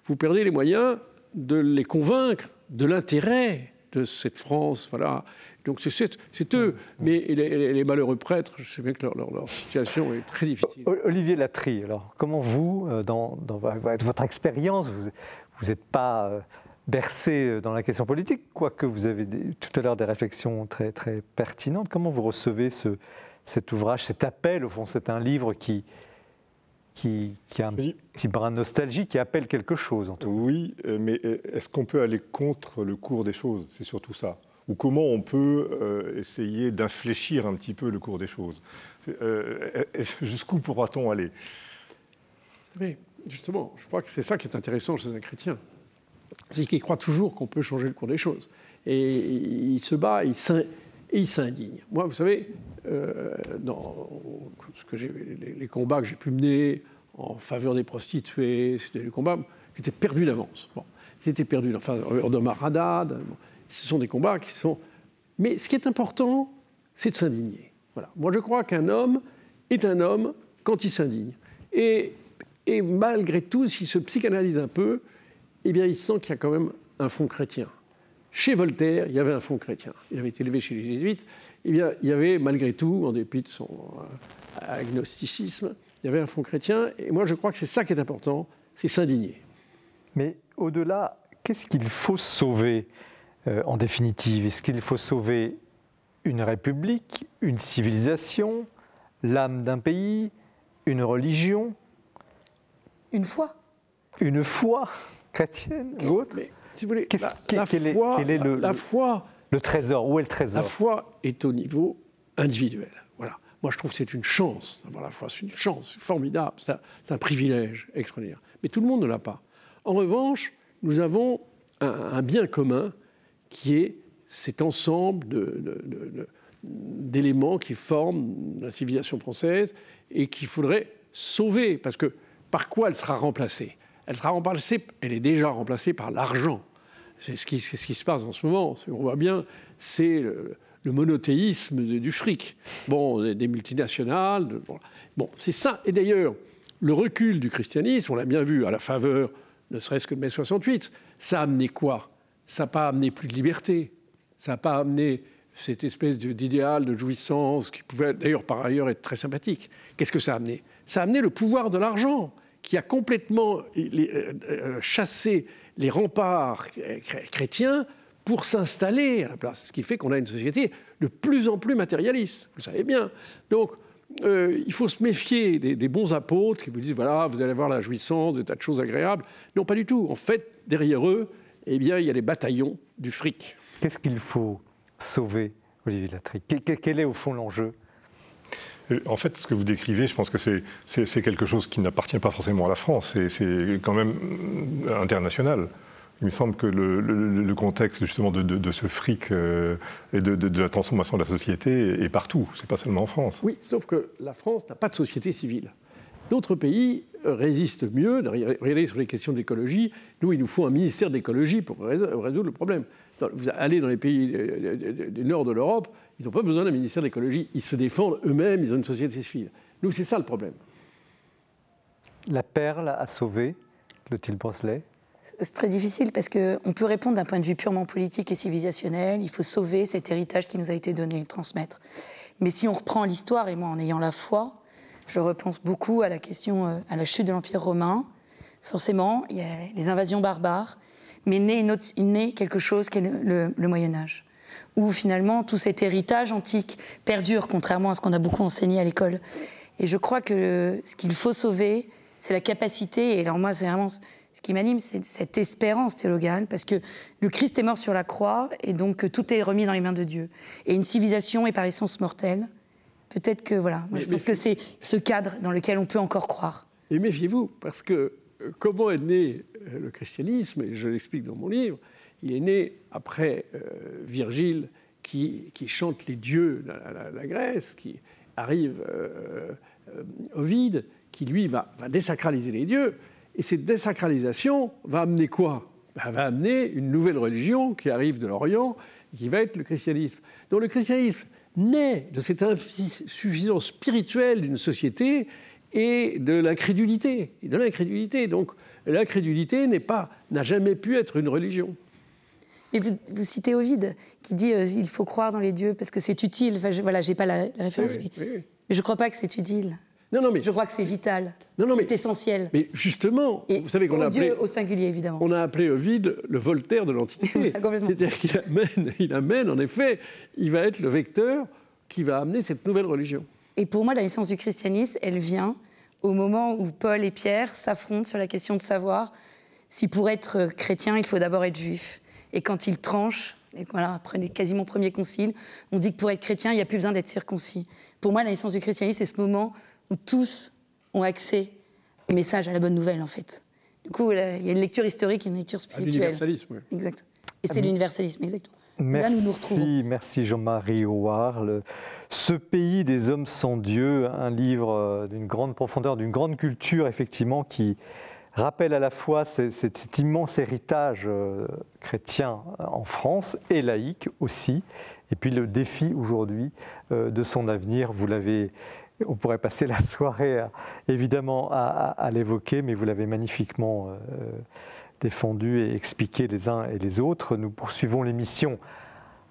Vous perdez les moyens de les convaincre de l'intérêt de cette France, voilà, donc c'est eux. Mais les, malheureux prêtres, je sais bien que leur, situation est très difficile. Olivier Latry, alors comment vous, euh, dans, votre expérience, vous n'êtes pas euh, bercé euh, dans la question politique, quoique vous avez tout à l'heure des réflexions très, très pertinentes, comment vous recevez ce, cet ouvrage, cet appel, au fond, c'est un livre qui, qui, qui, a un petit brin de nostalgie, qui appelle quelque chose en tout Oui, mais est-ce qu'on peut aller contre le cours des choses? C'est surtout ça. Ou comment on peut euh, essayer d'infléchir un petit peu le cours des choses? Euh, jusqu'où pourra-t-on aller? Oui, justement, je crois que c'est ça qui est intéressant chez un chrétien. C'est qu'il croit toujours qu'on peut changer le cours des choses. Et il se bat et il s'indigne. Moi, vous savez, euh, dans les, combats que j'ai pu mener en faveur des prostituées, c'était des combats qui étaient perdus d'avance. Bon, ils étaient perdus, enfin, de Haddad. Ce sont des combats qui sont. Mais ce qui est important, c'est de s'indigner. Voilà. Moi, je crois qu'un homme est un homme quand il s'indigne. Et, et, malgré tout, s'il se psychanalyse un peu, eh bien, il sent qu'il y a quand même un fond chrétien. Chez Voltaire, il y avait un fond chrétien. Il avait été élevé chez les jésuites. Eh bien, il y avait, malgré tout, en dépit de son euh, agnosticisme, il y avait un fond chrétien. Et moi, je crois que c'est ça qui est important, c'est s'indigner. Mais au-delà, qu'est-ce qu'il faut sauver euh, en définitive? Est-ce qu'il faut sauver une république, une civilisation, l'âme d'un pays, une religion? Une foi Une foi chrétienne ou autre si vous voulez, la, foi, est, le, la foi, le trésor? Où est le trésor? La foi est au niveau individuel. Voilà. Moi, je trouve que c'est une chance d'avoir la foi. C'est une chance, c'est formidable, c'est un, privilège extraordinaire. Mais tout le monde ne l'a pas. En revanche, nous avons un bien commun qui est cet ensemble d'éléments qui forment la civilisation française et qu'il faudrait sauver. Parce que par quoi elle sera remplacée? Elle sera remplacée, elle est déjà remplacée par l'argent. C'est ce, qui, se passe en ce moment. On voit bien, c'est le, monothéisme du fric. Bon, des multinationales. bon c'est ça. Et d'ailleurs, le recul du christianisme, on l'a bien vu à la faveur, ne serait-ce que de mai 68, ça a amené quoi? Ça n'a pas amené plus de liberté, ça n'a pas amené cette espèce d'idéal de jouissance qui pouvait d'ailleurs par ailleurs être très sympathique. Qu'est-ce que ça a amené? Ça a amené le pouvoir de l'argent qui a complètement euh, euh, chassé les remparts chrétiens pour s'installer à la place. Ce qui fait qu'on a une société de plus en plus matérialiste, vous savez bien. Donc, euh, il faut se méfier des, bons apôtres qui vous disent voilà, vous allez avoir la jouissance, des tas de choses agréables. Non, pas du tout. En fait, derrière eux, eh bien, il y a les bataillons du fric. Qu'est-ce qu'il faut sauver, Olivier Latry? Quel est au fond l'enjeu? euh, en fait, ce que vous décrivez, je pense que c'est quelque chose qui n'appartient pas forcément à la France, c'est quand même euh, international. Il me semble que le, contexte justement de, ce fric euh, et de, la transformation de la société est partout, c'est pas seulement en France. Oui, sauf que la France n'a pas de société civile. D'autres pays résistent mieux. Regardez sur les questions d'écologie, nous, il nous faut un ministère d'écologie pour résoudre le problème. Vous allez dans les pays du nord de l'Europe, ils n'ont pas besoin d'un ministère d'écologie. Ils se défendent eux-mêmes, ils ont une société civile. Nous, c'est ça le problème. La perle a sauvé le Til-Brosselet c'est très difficile parce qu'on peut répondre d'un point de vue purement politique et civilisationnel. Il faut sauver cet héritage qui nous a été donné, le transmettre. Mais si on reprend l'histoire, et moi en ayant la foi, je repense beaucoup à la question, euh, à la chute de l'Empire romain. Forcément, il y a les invasions barbares, mais naît, naît quelque chose qui est le, le Moyen Âge, où finalement tout cet héritage antique perdure, contrairement à ce qu'on a beaucoup enseigné à l'école. Et je crois que ce qu'il faut sauver, c'est la capacité, et alors moi c'est vraiment ce qui m'anime, c'est cette espérance théologale, parce que le Christ est mort sur la croix, et donc tout est remis dans les mains de Dieu. Et une civilisation est par essence mortelle. Peut-être que, voilà, moi je pense que c'est ce cadre dans lequel on peut encore croire. Et méfiez-vous, parce que comment est né euh, le christianisme, et je l'explique dans mon livre, il est né après euh, Virgile qui, chante les dieux de la, Grèce, qui arrive au vide, qui lui va, va désacraliser les dieux. Et cette désacralisation va amener quoi? Elle ben, va amener une nouvelle religion qui arrive de l'Orient, qui va être le christianisme. Donc le christianisme naît de cette insuffisance spirituelle d'une société et de l'incrédulité. De l'incrédulité. Donc l'incrédulité n'est pas, n'a jamais pu être une religion. Mais vous, citez Ovide qui dit euh, il faut croire dans les dieux parce que c'est utile. Enfin, je, voilà, j'ai pas la, référence, mais, mais, je ne crois pas que c'est utile. Non, non, mais je crois que c'est vital. Non, non, c'est essentiel. Mais justement, vous savez qu'on a appelé au singulier évidemment. On a appelé Ovide le Voltaire de l'Antiquité. C'est-à-dire qu'il amène, il amène, en effet, il va être le vecteur qui va amener cette nouvelle religion. Et pour moi, la naissance du christianisme, elle vient au moment où Paul et Pierre s'affrontent sur la question de savoir si pour être chrétien, il faut d'abord être juif. Et quand ils tranchent, et voilà, après les quasiment premiers conciles, on dit que pour être chrétien, il n'y a plus besoin d'être circoncis. Pour moi, la naissance du christianisme, c'est ce moment où tous ont accès au message, à la bonne nouvelle, en fait. Du coup, il y a une lecture historique et une lecture spirituelle. L'universalisme, oui. Exact. Et c'est l'universalisme, exactement. Merci, Là, nous nous retrouvons. Merci Jean-Marie Howard. Ce pays des hommes sans Dieu, un livre euh, d'une grande profondeur, d'une grande culture, effectivement, qui rappelle à la fois cet, immense héritage euh, chrétien en France et laïque aussi, et puis le défi aujourd'hui euh, de son avenir. Vous l'avez on pourrait passer la soirée, évidemment, à, l'évoquer, mais vous l'avez magnifiquement euh, défendu et expliqué les uns et les autres. Nous poursuivons l'émission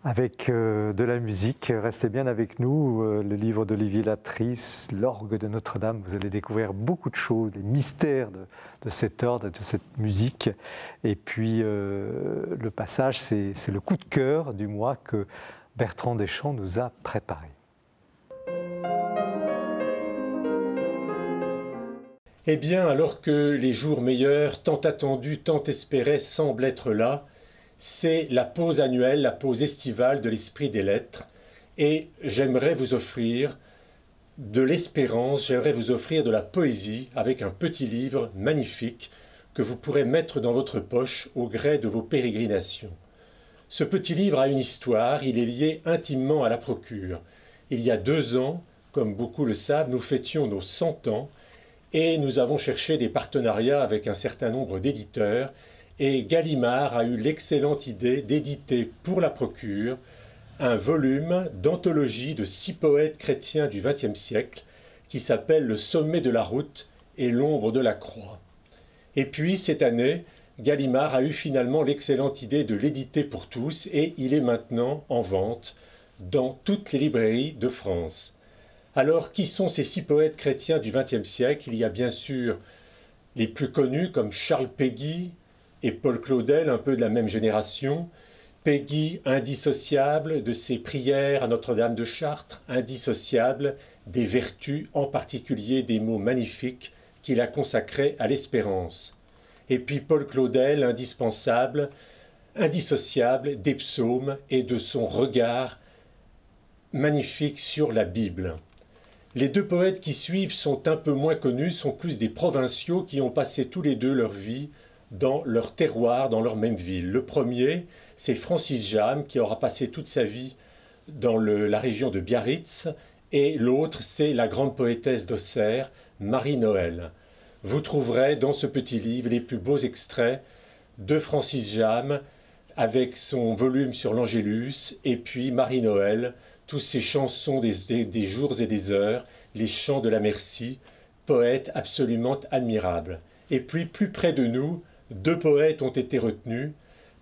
avec euh, de la musique. Restez bien avec nous. Euh, le livre d'Olivier Latrice, L'orgue de Notre-Dame. Vous allez découvrir beaucoup de choses, les mystères de, cet ordre, de cette musique. Et puis, le passage, c'est le coup de cœur du mois que Bertrand Deschamps nous a préparé. Eh bien, alors que les jours meilleurs, tant attendus, tant espérés, semblent être là, c'est la pause annuelle, la pause estivale de l'esprit des lettres, et j'aimerais vous offrir de l'espérance, j'aimerais vous offrir de la poésie avec un petit livre magnifique que vous pourrez mettre dans votre poche au gré de vos pérégrinations. Ce petit livre a une histoire, il est lié intimement à la procure. Il y a deux ans, comme beaucoup le savent, nous fêtions nos cent ans, et nous avons cherché des partenariats avec un certain nombre d'éditeurs et Gallimard a eu l'excellente idée d'éditer pour la Procure un volume d'anthologie de six poètes chrétiens du XXe siècle qui s'appelle Le sommet de la route et l'ombre de la croix. Et puis cette année, Gallimard a eu finalement l'excellente idée de l'éditer pour tous et il est maintenant en vente dans toutes les librairies de France. Alors, qui sont ces six poètes chrétiens du XXe siècle? Il y a bien sûr les plus connus comme Charles Péguy et Paul Claudel, un peu de la même génération. Péguy, indissociable de ses prières à Notre-Dame de Chartres, indissociable des vertus, en particulier des mots magnifiques qu'il a consacrés à l'espérance. Et puis Paul Claudel, indispensable, indissociable des psaumes et de son regard magnifique sur la Bible. Les deux poètes qui suivent sont un peu moins connus, sont plus des provinciaux qui ont passé tous les deux leur vie dans leur terroir, dans leur même ville. Le premier, c'est Francis Jam, qui aura passé toute sa vie dans la région de Biarritz, et l'autre, c'est la grande poétesse d'Auxerre, Marie-Noël. Vous trouverez dans ce petit livre les plus beaux extraits de Francis Jam, avec son volume sur l'Angélus, et puis Marie-Noël, toutes ces chansons des, jours et des heures, les chants de la merci, poète absolument admirable. Et puis, plus près de nous, deux poètes ont été retenus,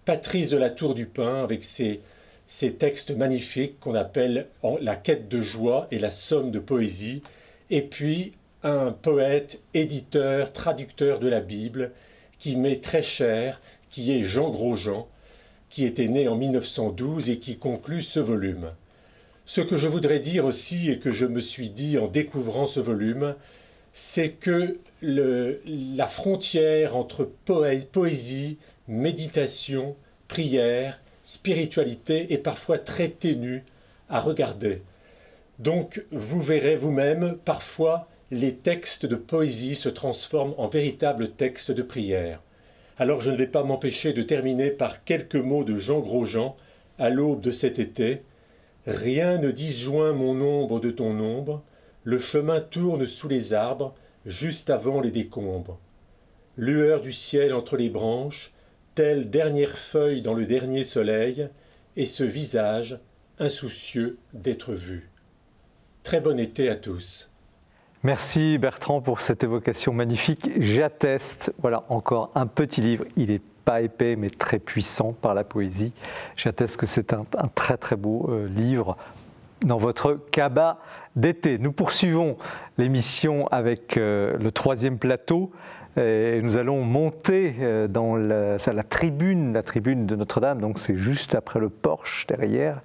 Patrice de la Tour du Pin, avec ses, ses textes magnifiques qu'on appelle La quête de joie et la somme de poésie, et puis un poète, éditeur, traducteur de la Bible, qui m'est très cher, qui est Jean Grosjean, qui était né en 1912 et qui conclut ce volume. Ce que je voudrais dire aussi et que je me suis dit en découvrant ce volume, c'est que la frontière entre poésie, méditation, prière, spiritualité est parfois très ténue à regarder. Donc vous verrez vous-même, parfois les textes de poésie se transforment en véritables textes de prière. Alors je ne vais pas m'empêcher de terminer par quelques mots de Jean Grosjean à l'aube de cet été. Rien ne disjoint mon ombre de ton ombre, le chemin tourne sous les arbres, juste avant les décombres. Lueur du ciel entre les branches, telle dernière feuille dans le dernier soleil, et ce visage insoucieux d'être vu. Très bon été à tous. Merci Bertrand pour cette évocation magnifique. J'atteste, voilà encore un petit livre, il n'est pas épais mais très puissant par la poésie. J'atteste que c'est un, très très beau euh, livre dans votre cabas d'été. Nous poursuivons l'émission avec euh, le troisième plateau. Et nous allons monter euh, dans la, tribune, la tribune de Notre-Dame, donc c'est juste après le porche derrière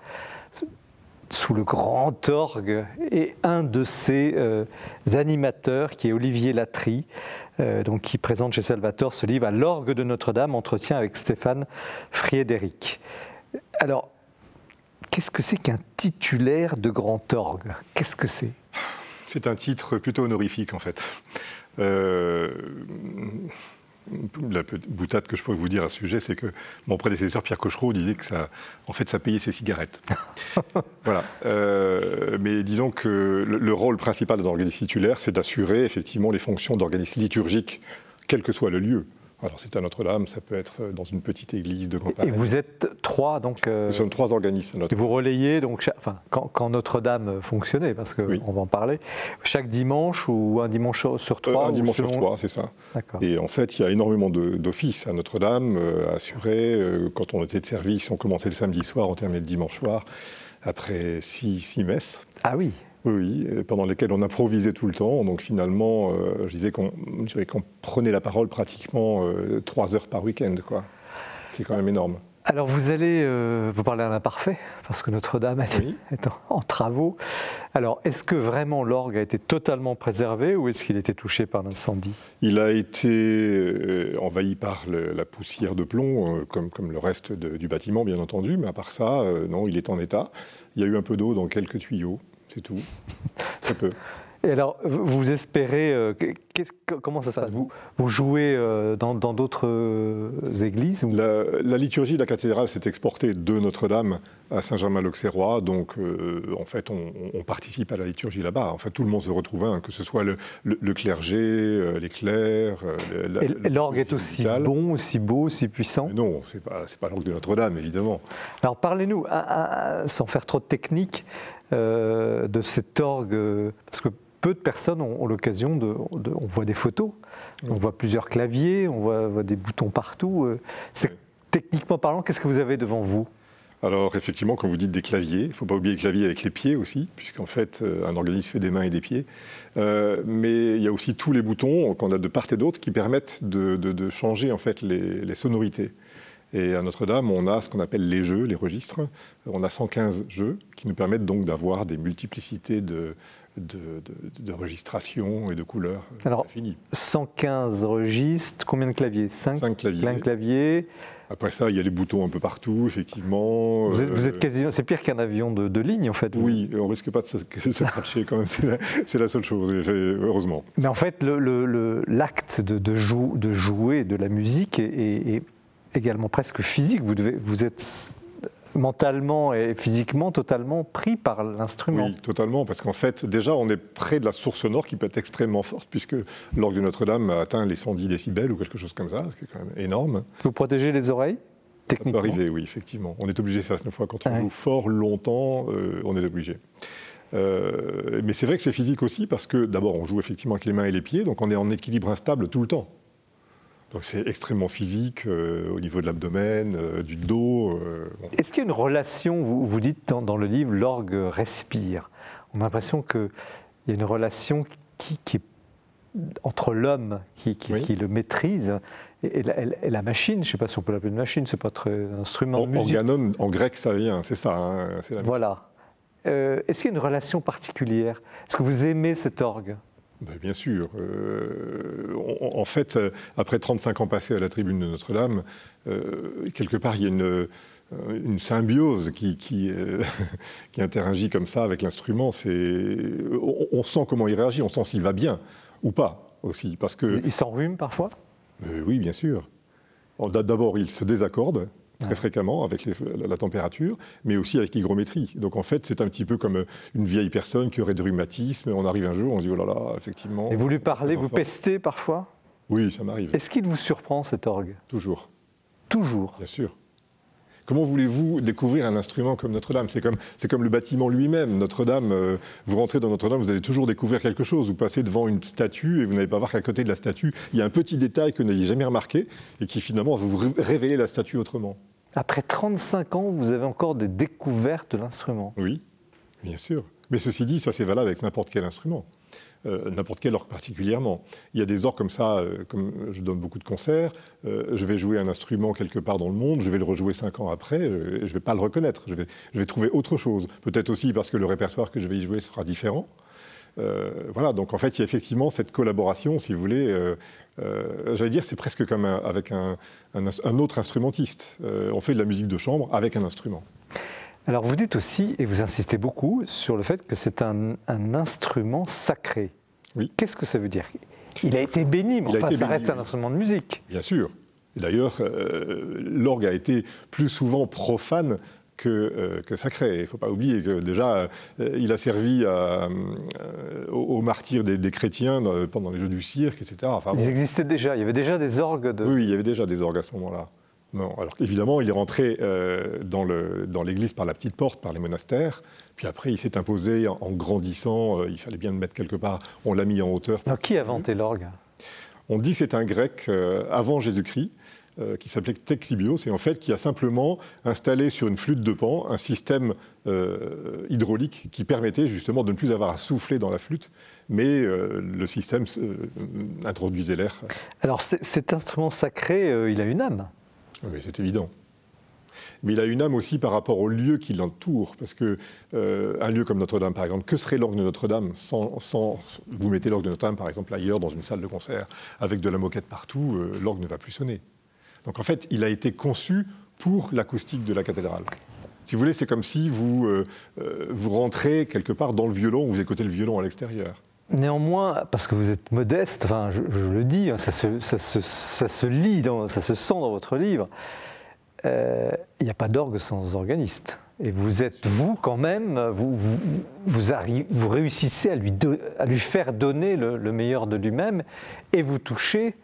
sous le grand orgue et un de ses euh, animateurs qui est Olivier Latry, euh, donc qui présente chez Salvatore ce livre à l'orgue de Notre-Dame, entretien avec Stéphane Friedrich. Alors, qu'est-ce que c'est qu'un titulaire de grand orgue? Qu'est-ce que c'est? C'est un titre plutôt honorifique en fait. Euh, la boutade que je pourrais vous dire à ce sujet, c'est que mon prédécesseur Pierre Cochereau disait que ça, en fait, ça payait ses cigarettes. voilà. Euh, mais disons que le, rôle principal d'un organisme titulaire, c'est d'assurer effectivement les fonctions d'organisme liturgique, quel que soit le lieu. Alors c'est à Notre-Dame, ça peut être dans une petite église de campagne. Et vous êtes trois donc. Euh, Nous sommes trois organismes. Et vous relayez donc, enfin, quand, Notre-Dame fonctionnait, parce qu'on va en parler, chaque dimanche ou un dimanche sur trois. Euh, un dimanche sur trois, c'est ça. Et en fait, il y a énormément d'offices à Notre-Dame euh, assurés. quand on était de service, on commençait le samedi soir, on terminait le dimanche soir, après six, six messes. Ah oui. Oui, pendant lesquels on improvisait tout le temps. Donc finalement, euh, je disais qu'on prenait la parole pratiquement euh, trois heures par week-end, quoi. C'est quand même énorme. Alors vous allez euh, vous parler à l'imparfait, parce que Notre-Dame est en, travaux. Alors est-ce que vraiment l'orgue a été totalement préservé ou est-ce qu'il a été touché par l'incendie? Il a été envahi par la poussière de plomb, comme, comme, le reste du bâtiment bien entendu, mais à part ça, non, il est en état. Il y a eu un peu d'eau dans quelques tuyaux c'est tout. Ça peut. Et alors, vous espérez, euh, comment ça se passe? Vous, vous jouez euh, dans d'autres euh, églises la, liturgie de la cathédrale s'est exportée de Notre-Dame à Saint-Germain-l'Auxerrois, donc en fait, on, participe à la liturgie là-bas. En fait, tout le monde se retrouve, hein, que ce soit le, clergé, les clercs. L'orgue est aussi bon, aussi beau, aussi puissant? Non, ce n'est pas, pas l'orgue de Notre-Dame, évidemment. Alors, parlez-nous, sans faire trop de technique, de cet orgue, parce que peu de personnes ont, l'occasion de, On voit des photos, on voit plusieurs claviers, on voit, des boutons partout. Euh, techniquement parlant, qu'est-ce que vous avez devant vous? Alors effectivement, quand vous dites des claviers, il ne faut pas oublier le clavier avec les pieds aussi, puisqu'en fait, euh, un organisme fait des mains et des pieds. Euh, mais il y a aussi tous les boutons qu'on a de part et d'autre qui permettent de, changer en fait les, les sonorités. Et à Notre-Dame, on a ce qu'on appelle les jeux, les registres. On a 115 jeux qui nous permettent donc d'avoir des multiplicités de, de, de, registration et de couleurs Alors, 115 registres, combien de claviers? 5, claviers. claviers. Après ça, il y a les boutons un peu partout, effectivement. Vous êtes, vous êtes Euh, quasiment, c'est pire qu'un avion de, de ligne en fait. vous. Oui, on risque pas de se, se cratcher quand même, c'est la, seule chose, heureusement. Mais en fait, le- le- le- l'acte de, de jou- de jouer de la musique est, est- est également presque physique. Vous, devez, vous êtes mentalement et physiquement totalement pris par l'instrument. Oui, totalement, parce qu'en fait, déjà, on est près de la source sonore qui peut être extrêmement forte, puisque l'orgue de Notre-Dame a atteint les 110 décibels ou quelque chose comme ça, ce qui est quand même énorme. Vous protégez les oreilles Ça peut techniquement. arriver, oui, effectivement. On est obligé certaines fois, quand on ouais. joue fort longtemps, euh, on est obligé. Euh, mais c'est vrai que c'est physique aussi, parce que d'abord, on joue effectivement avec les mains et les pieds, donc on est en équilibre instable tout le temps. Donc c'est extrêmement physique euh, au niveau de l'abdomen, euh, du dos. euh, bon. Est-ce qu'il y a une relation, vous, vous dites dans, dans le livre, l'orgue respire? On a l'impression qu'il y a une relation qui, qui entre l'homme qui, qui- Oui. qui le maîtrise et, et la, et la machine. Je ne sais pas si on peut l'appeler une machine, c'est pas très un instrument de Or- musique. Organon, en grec, ça vient, c'est ça. hein, c'est la Voilà. Est-ce qu'il y a une relation particulière? Est-ce que vous aimez cet orgue? Bien sûr. Euh, en fait, euh, après 35 ans passés à la tribune de Notre-Dame, euh, quelque part, il y a une, une symbiose qui, qui, euh, qui interagit comme ça avec l'instrument. On, on sent comment il réagit, on sent s'il va bien ou pas aussi. Parce que, Il s'enrhume parfois? Oui, bien sûr. D'abord, il se désaccorde très fréquemment avec les- la, température, mais aussi avec l'hygrométrie. Donc en fait, c'est un petit peu comme euh, une vieille personne qui aurait du rhumatisme. On arrive un jour, on se dit, oh là là, effectivement. Et vous lui parlez, vous pestez parfois? Oui, ça m'arrive. Est-ce qu'il vous surprend cet orgue? Toujours, Toujours. bien sûr. Comment voulez-vous découvrir un instrument comme Notre-Dame? C'est comme, le bâtiment lui-même. Notre-Dame, euh, vous rentrez dans Notre-Dame, vous allez toujours découvrir quelque chose. Vous passez devant une statue et vous n'allez pas voir qu'à côté de la statue, il y a un petit détail que vous n'aviez jamais remarqué et qui finalement va vous ré- révéler la statue autrement. Après 35 ans, vous avez encore des découvertes de l'instrument. Oui, bien sûr. Mais ceci dit, ça c'est valable avec n'importe quel instrument. Euh, n'importe quel orgue particulièrement. Il y a des orgues comme ça, euh, comme je donne beaucoup de concerts, euh, je vais jouer un instrument quelque part dans le monde, je vais le rejouer cinq ans après, je ne vais pas le reconnaître, je vais, je vais trouver autre chose. Peut-être aussi parce que le répertoire que je vais y jouer sera différent. Voilà, donc en fait, il y a effectivement cette collaboration, si vous voulez. Euh, J'allais dire, c'est presque comme un- avec un, un ins- un autre instrumentiste. Euh, on fait de la musique de chambre avec un instrument. Alors vous dites aussi, et vous insistez beaucoup, sur le fait que c'est un, un instrument sacré. Oui. Qu'est-ce que ça veut dire? Il a été béni, mais Il enfin, ça béni, reste un instrument de musique. Bien sûr. D'ailleurs, euh, l'orgue a été plus souvent profane que, euh, que sacré. Il ne faut pas oublier que déjà, euh, il a servi à, euh, aux, aux martyrs des, des chrétiens pendant les Jeux du cirque, etc. Enfin, bon. Ils existaient déjà, il y avait déjà des orgues de... Oui, il y avait déjà des orgues à ce moment-là. Non, alors évidemment, il est rentré euh, dans l'église par la petite porte, par les monastères. Puis après, il s'est imposé en, en grandissant. euh, il fallait bien le mettre quelque part. On l'a mis en hauteur. Alors, qui a inventé l'orgue? On dit que c'est un grec euh, avant Jésus-Christ euh, qui s'appelait Texibios et en fait qui a simplement installé sur une flûte de pan un système euh, hydraulique qui permettait justement de ne plus avoir à souffler dans la flûte, mais euh, le système introduisait l'air. Alors cet instrument sacré, il a une âme. Oui, c'est évident. Mais il a une âme aussi par rapport au lieu qui l'entoure, parce que euh, un lieu comme Notre-Dame, par exemple, que serait l'orgue de Notre-Dame sans, sans- vous mettez l'orgue de Notre-Dame, par exemple, ailleurs dans une salle de concert, avec de la moquette partout, euh, l'orgue ne va plus sonner. Donc en fait, il a été conçu pour l'acoustique de la cathédrale. Si vous voulez, c'est comme si vous, euh, euh, vous rentrez quelque part dans le violon, vous écoutez le violon à l'extérieur. Néanmoins, parce que vous êtes modeste, enfin, je, le dis, hein, ça se, lit, ça se sent dans votre livre, euh, il n'y a pas d'orgue sans organiste. Et vous êtes, vous, quand même, vous, réussissez à lui, faire donner le meilleur de lui-même et vous touchez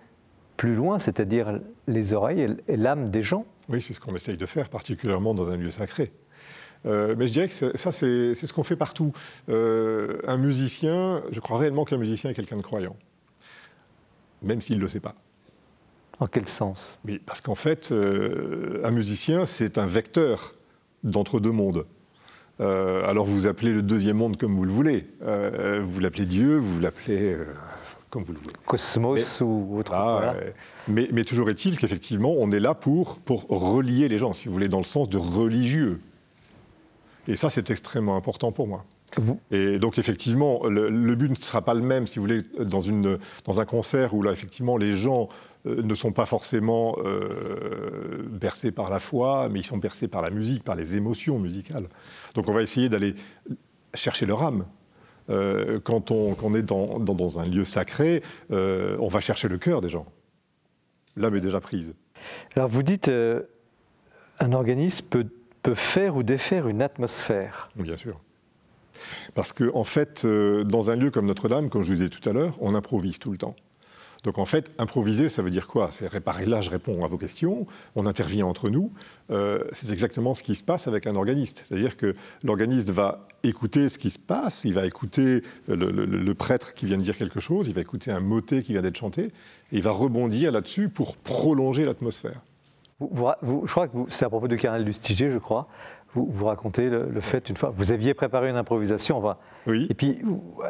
plus loin, c'est-à-dire les oreilles et- l'âme des gens. Oui, c'est ce qu'on essaye de faire, particulièrement dans un lieu sacré. Euh, mais je dirais que ça, c'est ce qu'on fait partout. Euh, un musicien, je crois réellement qu'un musicien est quelqu'un de croyant, même s'il ne le sait pas. En quel sens? Oui, parce qu'en fait, euh, un musicien, c'est un vecteur d'entre deux mondes. Alors vous appelez le deuxième monde comme vous le voulez. Vous l'appelez Dieu, vous l'appelez comme vous le voulez. Cosmos ou autre Ah, voilà. euh, mais, mais toujours est-il qu'effectivement, on est là pour, pour relier les gens, si vous voulez, dans le sens de religieux. Et ça, c'est extrêmement important pour moi. Vous- Et donc, effectivement, le, le but ne sera pas le même, si vous voulez, dans, une, dans un concert où, là, effectivement, les gens ne sont pas forcément bercés par la foi, mais ils sont bercés par la musique, par les émotions musicales. Donc on va essayer d'aller chercher leur âme. Quand, on, est dans, un lieu sacré, on va chercher le cœur des gens. L'âme est déjà prise. Alors vous dites, un organisme peut, peut faire ou défaire une atmosphère. Bien sûr. Parce qu'en en fait, euh, dans un lieu comme Notre-Dame, comme je vous disais tout à l'heure, on improvise tout le temps. Donc en fait, improviser, ça veut dire quoi? C'est réparer. Là, je réponds à vos questions, on intervient entre nous. Euh, c'est exactement ce qui se passe avec un organiste. C'est-à-dire que l'organiste va écouter ce qui se passe, il va écouter le, prêtre qui vient de dire quelque chose, il va écouter un motet qui vient d'être chanté, et il va rebondir là-dessus pour prolonger l'atmosphère. je crois que c'est à propos de Carnel Lustiger, je crois vous, vous racontez le, fait, une fois, vous aviez préparé une improvisation, va. oui. et puis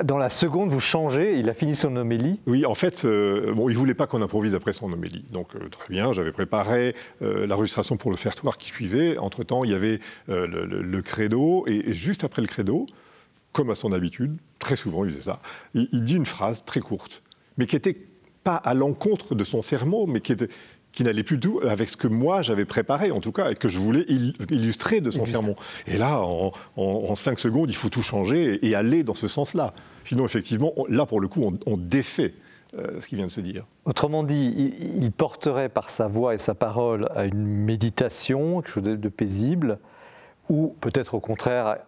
dans la seconde, vous changez, il a fini son homélie. Oui, en fait, euh, bon, il ne voulait pas qu'on improvise après son homélie. Donc euh, très bien, j'avais préparé euh, l'enregistration pour le faire-toir qui suivait. Entre-temps, il y avait le, credo, et, juste après le credo, comme à son habitude, très souvent il faisait ça, il, il dit une phrase très courte, mais qui était pas à l'encontre de son sermon, mais qui était, qui n'allait plus tout avec ce que moi j'avais préparé, en tout cas, et que je voulais illustrer de son sermon. Et là, en, cinq secondes, il faut tout changer et, aller dans ce sens-là. Sinon, effectivement, là, pour le coup, on, défait euh, ce qui vient de se dire. Autrement dit, il, porterait par sa voix et sa parole à une méditation, quelque chose de, paisible, ou peut-être au contraire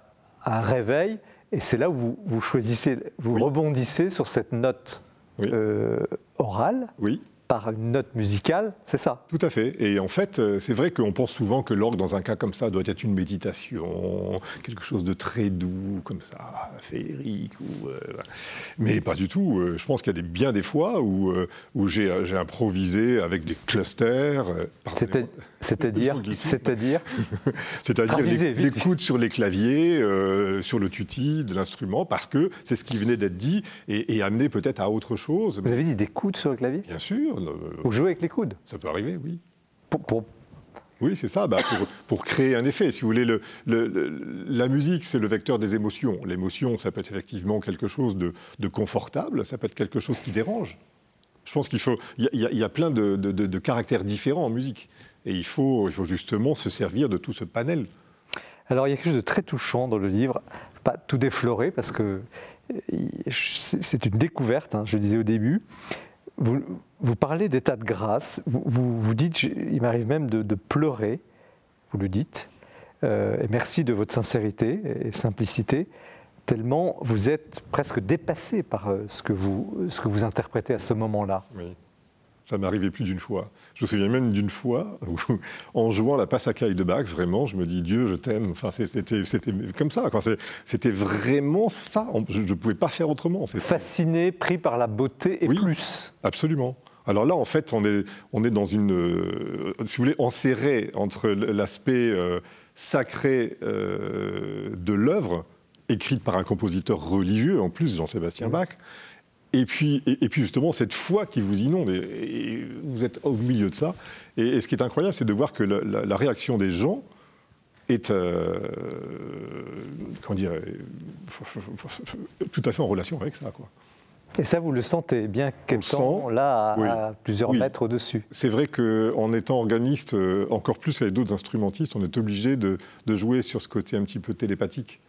à un réveil. Et c'est là où vous, choisissez, vous rebondissez sur cette note euh, orale. Oui par une note musicale, c'est ça? Tout à fait. Et en fait, euh, c'est vrai qu'on pense souvent que l'orgue, dans un cas comme ça, doit être une méditation, quelque chose de très doux, comme ça, féerique. Ou, euh, mais pas du tout. Euh, je pense qu'il y a des, bien des fois où, où j'ai improvisé avec des clusters. C'est-à-dire C'est-à-dire? C'est-à-dire l'écoute sur les claviers, sur le tutti de l'instrument, parce que c'est ce qui venait d'être dit et, et amené peut-être à autre chose. Vous avez dit des coudes sur le clavier? Bien sûr. Vous jouez avec les coudes Ça peut arriver, oui. Pour, Oui, c'est ça, bah, pour, créer un effet. Si vous voulez, le, la musique, c'est le vecteur des émotions. L'émotion, ça peut être effectivement quelque chose de, confortable, ça peut être quelque chose qui dérange. Je pense qu'il faut. Il y, a plein de, caractères différents en musique. Et il faut, il faut justement se servir de tout ce panel. Alors, il y a quelque chose de très touchant dans le livre. Pas tout déflorer, parce que euh, c'est une découverte, hein, je le disais au début. Vous, vous parlez d'état de grâce, vous, vous, dites, il m'arrive même de, pleurer, vous le dites, euh, et merci de votre sincérité et simplicité, tellement vous êtes presque dépassé par euh, ce que vous, ce que vous interprétez à ce moment-là. Oui. Ça m'est arrivé plus d'une fois. Je me souviens même d'une fois où, en jouant la passacaille de Bach, vraiment, je me dis Dieu, je t'aime. Enfin, c'était comme ça. C'était vraiment ça. Je ne pouvais pas faire autrement. Fasciné, pris par la beauté et plus. Absolument. Alors là, en fait, on est, on est dans une, euh, si vous voulez, enserré entre l'aspect euh, sacré euh, de l'œuvre, écrite par un compositeur religieux, en plus, Jean-Sébastien Bach, et puis, et, puis justement, cette foi qui vous inonde, et, vous êtes au milieu de ça. Et, ce qui est incroyable, c'est de voir que la, réaction des gens est, euh, comment dire, tout à fait en relation avec ça. Quoi. Et ça, vous le sentez bien qu'étant là à, plusieurs mètres au-dessus. C'est vrai qu'en étant organiste, euh, encore plus avec d'autres instrumentistes, on est obligé de, de, jouer sur ce côté un petit peu télépathique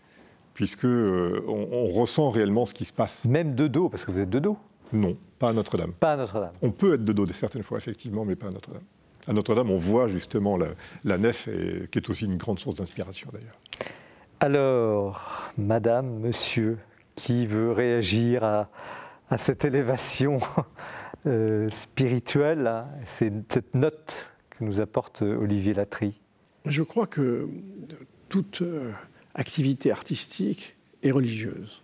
puisque euh, on, ressent réellement ce qui se passe. Même de dos, parce que vous êtes de dos Non, pas à Notre-Dame. Pas à Notre-Dame. On peut être de dos certaines fois, effectivement, mais pas à Notre-Dame. À Notre-Dame, on voit justement la, nef, et, qui est aussi une grande source d'inspiration d'ailleurs. Alors, Madame, Monsieur, qui veut réagir à, cette élévation euh, spirituelle, c'est cette note que nous apporte Olivier Latry Je crois que toute euh, activité artistique et religieuse.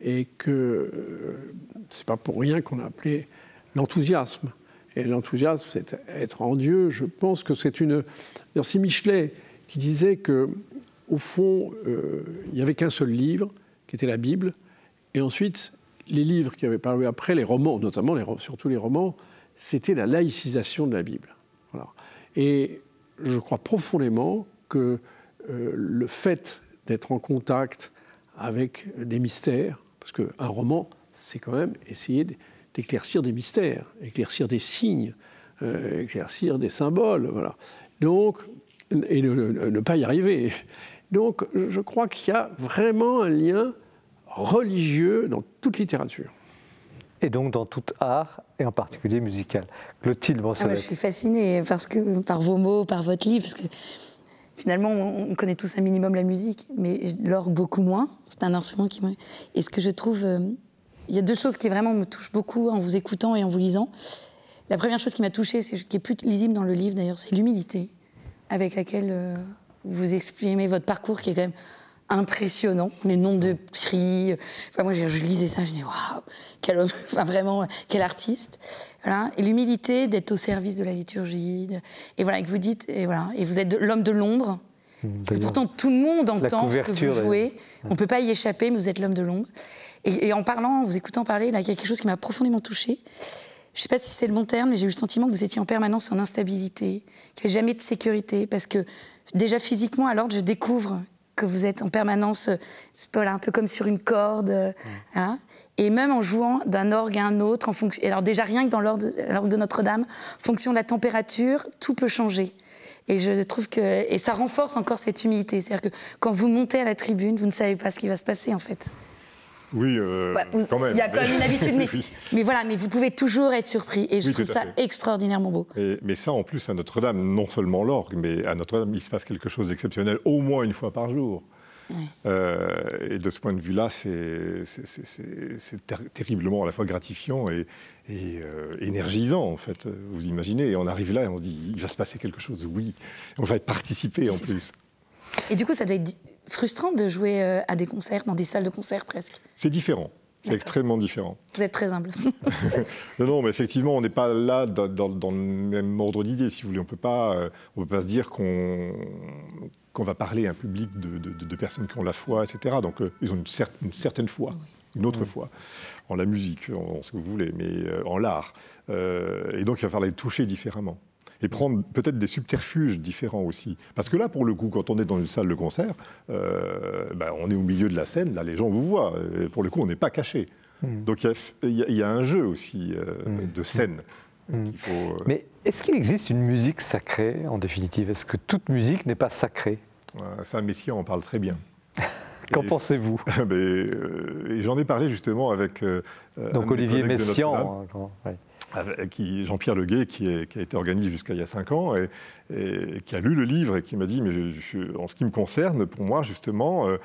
Et que euh, c'est pas pour rien qu'on a appelé l'enthousiasme. Et l'enthousiasme, c'est être en Dieu. Je pense que c'est une. C'est Michelet qui disait que, au fond, euh, il n'y avait qu'un seul livre, qui était la Bible, et ensuite les livres qui avaient paru après, les romans, notamment surtout les romans, c'était la laïcisation de la Bible. Et je crois profondément que euh, le fait d'être en contact avec des mystères, parce qu'un roman, c'est quand même essayer d'éclaircir des mystères, éclaircir des signes, euh, éclaircir des symboles. Voilà. Donc, et ne, pas y arriver. Donc, je crois qu'il y a vraiment un lien religieux dans toute littérature. Et donc dans tout art, et en particulier musical. Clotilde ah Je suis fascinée parce que, par vos mots, par votre livre, parce que finalement, on connaît tous un minimum la musique, mais l'orgue beaucoup moins. C'est un instrument qui Et ce que je trouve... Euh, il y a deux choses qui vraiment me touchent beaucoup en vous écoutant et en vous lisant. La première chose qui m'a touchée, qui est plus lisible dans le livre d'ailleurs, c'est l'humilité avec laquelle euh, vous exprimez votre parcours, qui est quand même impressionnant, les noms de prix. Enfin, moi, je, lisais ça, je me dis waouh, quel homme, enfin, vraiment, quel artiste. Voilà. Et l'humilité d'être au service de la liturgie. et voilà, que vous dites, et voilà, et vous êtes l'homme de l'ombre. Et pourtant, tout le monde entend ce que vous jouez. On ne peut pas y échapper, mais vous êtes l'homme de l'ombre. Et, en parlant, en vous écoutant parler, là, il y a quelque chose qui m'a profondément touchée. Je ne sais pas si c'est le bon terme, mais j'ai eu le sentiment que vous étiez en permanence en instabilité, qu'il n'y avait jamais de sécurité, parce que déjà physiquement, alors je découvre que vous êtes en permanence, voilà, un peu comme sur une corde, euh, hein. et même en jouant d'un orgue à un autre, en fonction. Alors déjà rien que dans l'orgue de Notre-Dame, en fonction de la température, tout peut changer. Et je trouve que et ça renforce encore cette humilité, c'est-à-dire que quand vous montez à la tribune, vous ne savez pas ce qui va se passer en fait. Oui, euh, quand même. Il y a quand même une habitude, mais, voilà, mais vous pouvez toujours être surpris, et je trouve ça extraordinairement beau. mais ça, en plus, à Notre-Dame, non seulement l'orgue, mais à Notre-Dame, il se passe quelque chose d'exceptionnel, au moins une fois par jour. Euh, et de ce point de vue-là, c'est terriblement à la fois gratifiant et, euh, énergisant, en fait. Vous imaginez, et on arrive là et on se dit, il va se passer quelque chose, oui. On va être participé en plus. Et du coup, ça doit être frustrant de jouer euh, à des concerts, dans des salles de concert presque C'est différent. C'est extrêmement différent. Vous êtes très humble. non, non, mais effectivement, on n'est pas là dans, le même ordre d'idée, si vous voulez. On peut pas, euh, on peut pas se dire qu'on va parler à un public de, personnes qui ont la foi, etc. Donc, euh, ils ont une, une, certaine foi, une autre foi, en la musique, en, ce que vous voulez, mais en l'art. et donc, il va falloir les toucher différemment et prendre peut-être des subterfuges différents aussi. Parce que là, pour le coup, quand on est dans une salle de concert, euh, ben, on est au milieu de la scène, là les gens vous voient, et pour le coup, on n'est pas caché. Hmm. Donc il y, a un jeu aussi euh, hmm. de scène. Hmm. Faut, euh, Mais est-ce qu'il existe une musique sacrée, en définitive? Est-ce que toute musique n'est pas sacrée? Ça, Messiaen en parle très bien. Qu'en pensez-vous? J'en ai parlé justement avec. Donc Olivier Messiaen Jean-Pierre Leguet, qui, qui, a été organisé jusqu'à il y a cinq ans, et, qui a lu le livre et qui m'a dit, mais en ce qui me concerne, pour moi, justement, euh,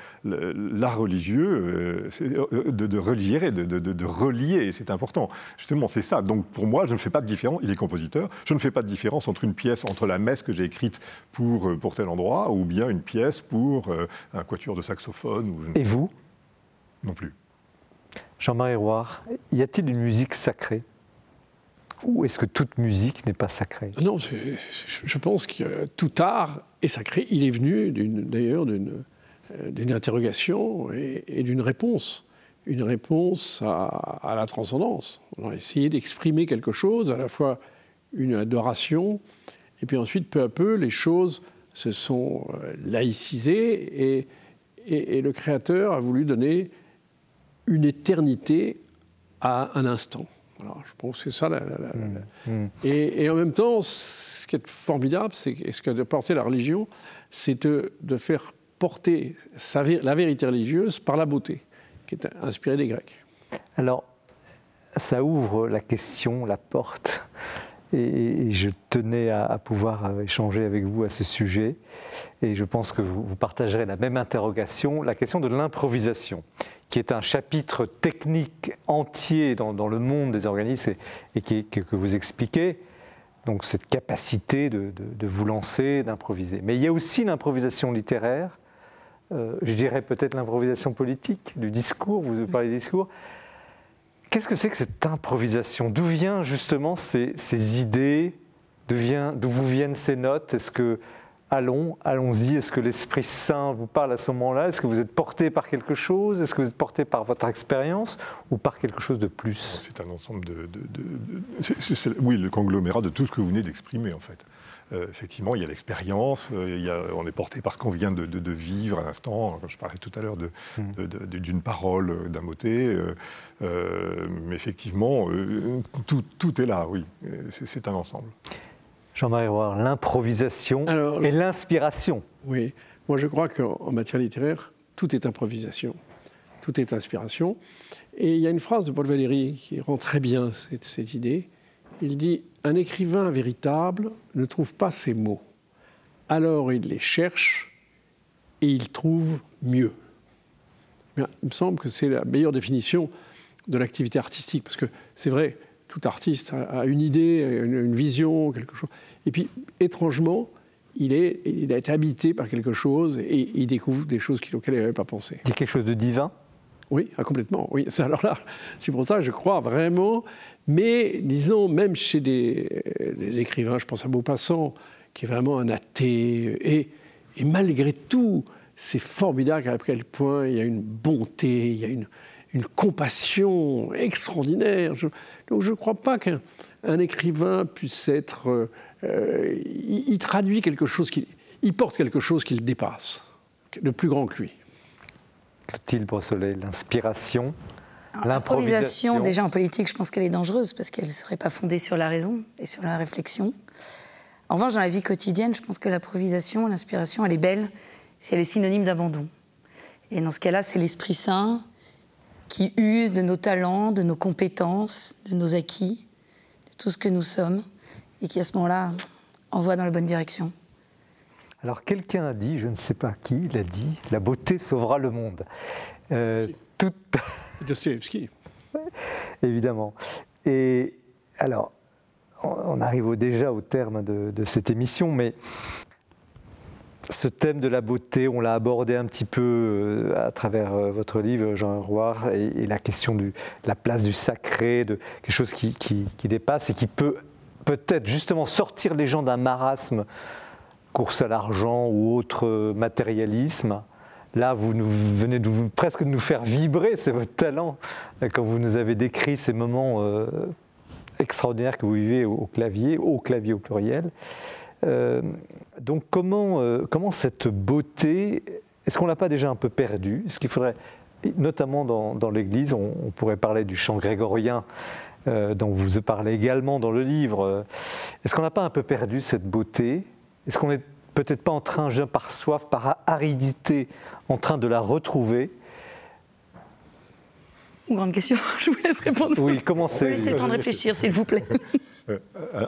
l'art religieux, euh, c'est euh, de, de, relier, de, de, relier, c'est important. Justement, c'est ça. Donc, pour moi, je ne fais pas de différence, il est compositeur, je ne fais pas de différence entre une pièce, entre la messe que j'ai écrite pour, pour tel endroit, ou bien une pièce pour un quatuor de saxophone. Ou et vous? Non plus. Jean-Marie Roy, y a-t-il une musique sacrée? Ou est-ce que toute musique n'est pas sacrée? Non, je pense que tout art est sacré. Il est venu d'ailleurs d'une euh, interrogation et, d'une réponse. Une réponse à, la transcendance. On a essayé d'exprimer quelque chose, à la fois une adoration, et puis ensuite, peu à peu, les choses se sont euh, laïcisées et, et le Créateur a voulu donner une éternité à un instant je pense que c'est ça. La, mmh, mmh. Et, en même temps, ce qui est formidable, c'est ce que de porter la religion, c'est de, faire porter sa, la vérité religieuse par la beauté, qui est inspirée des Grecs. Alors, ça ouvre la question, la porte, et, je tenais à, pouvoir euh, échanger avec vous à ce sujet, et je pense que vous partagerez la même interrogation, la question de l'improvisation qui est un chapitre technique entier dans, le monde des organismes et, que, vous expliquez. Donc cette capacité de, vous lancer, d'improviser. Mais il y a aussi l'improvisation littéraire, euh, je dirais peut-être l'improvisation politique, du discours, vous parlez du discours. Qu'est-ce que c'est que cette improvisation? D'où viennent justement ces, idées? D'où vous viennent ces notes? Est-ce que allons, allons-y. Est-ce que l'Esprit Saint vous parle à ce moment-là? Est-ce que vous êtes porté par quelque chose? Est-ce que vous êtes porté par votre expérience ou par quelque chose de plus? C'est un ensemble de... oui, le conglomérat de tout ce que vous venez d'exprimer, en fait. Euh, effectivement, il y a l'expérience, euh, on est porté par ce qu'on vient de, vivre à l'instant. Je parlais tout à l'heure hmm. d'une parole, euh, d'un moté. mais effectivement, tout, tout, est là, oui. C'est un ensemble. Jean-Marie Roy, l'improvisation et l'inspiration. Oui, moi je crois qu'en matière littéraire, tout est improvisation, tout est inspiration. Et il y a une phrase de Paul Valéry qui rend très bien cette, cette idée. Il dit Un écrivain véritable ne trouve pas ses mots. Alors il les cherche et il trouve mieux. il me semble que c'est la meilleure définition de l'activité artistique, parce que c'est vrai, tout artiste a une idée, une vision, quelque chose. Et puis, étrangement, il, est, il a été habité par quelque chose et il découvre des choses auxquelles il n'avait pas pensé. Il y a quelque chose de divin Oui, ah, complètement. Oui, alors là, c'est pour ça que je crois vraiment. Mais disons, même chez des, écrivains, je pense à Maupassant, qui est vraiment un athée, et, et malgré tout, c'est formidable à quel point il y a une bonté, il y a une, compassion extraordinaire. donc je ne crois pas qu'un écrivain puisse être euh, euh, il, traduit quelque chose, qui, il porte quelque chose qui le dépasse, de plus grand que lui. Clotilde Brossolet, l'inspiration, l'improvisation. Déjà en politique, je pense qu'elle est dangereuse parce qu'elle ne serait pas fondée sur la raison et sur la réflexion. En revanche, dans la vie quotidienne, je pense que l'improvisation, l'inspiration, elle est belle si elle est synonyme d'abandon. Et dans ce cas-là, c'est l'Esprit Saint qui use de nos talents, de nos compétences, de nos acquis, de tout ce que nous sommes, et qui à ce moment-là envoie dans la bonne direction. Alors quelqu'un a dit, je ne sais pas qui l'a dit, la beauté sauvera le monde. Euh, tout... Dostoevsky. Évidemment. Et alors, on arrive déjà au terme de, cette émission, mais ce thème de la beauté, on l'a abordé un petit peu euh, à travers euh, votre livre, Jean Roy, et, la question de la place du sacré, de quelque chose qui, qui dépasse et qui peut peut-être justement sortir les gens d'un marasme, course à l'argent ou autre matérialisme. Là, vous, venez presque de nous faire vibrer, c'est votre talent, quand vous nous avez décrit ces moments euh, extraordinaires que vous vivez au, clavier, au clavier au pluriel. Euh, donc comment, euh, comment cette beauté, est-ce qu'on ne l'a pas déjà un peu perdue? Est-ce qu'il faudrait, notamment dans, l'Église, on, pourrait parler du chant grégorien, euh, dont vous parlez également dans le livre. Est-ce qu'on n'a pas un peu perdu cette beauté? Est-ce qu'on n'est peut-être pas en train, par soif, par aridité, en train de la retrouver? Grande question, je vous laisse répondre. Oui, commencez. Vous laissez le temps de réfléchir, s'il vous plaît. Euh,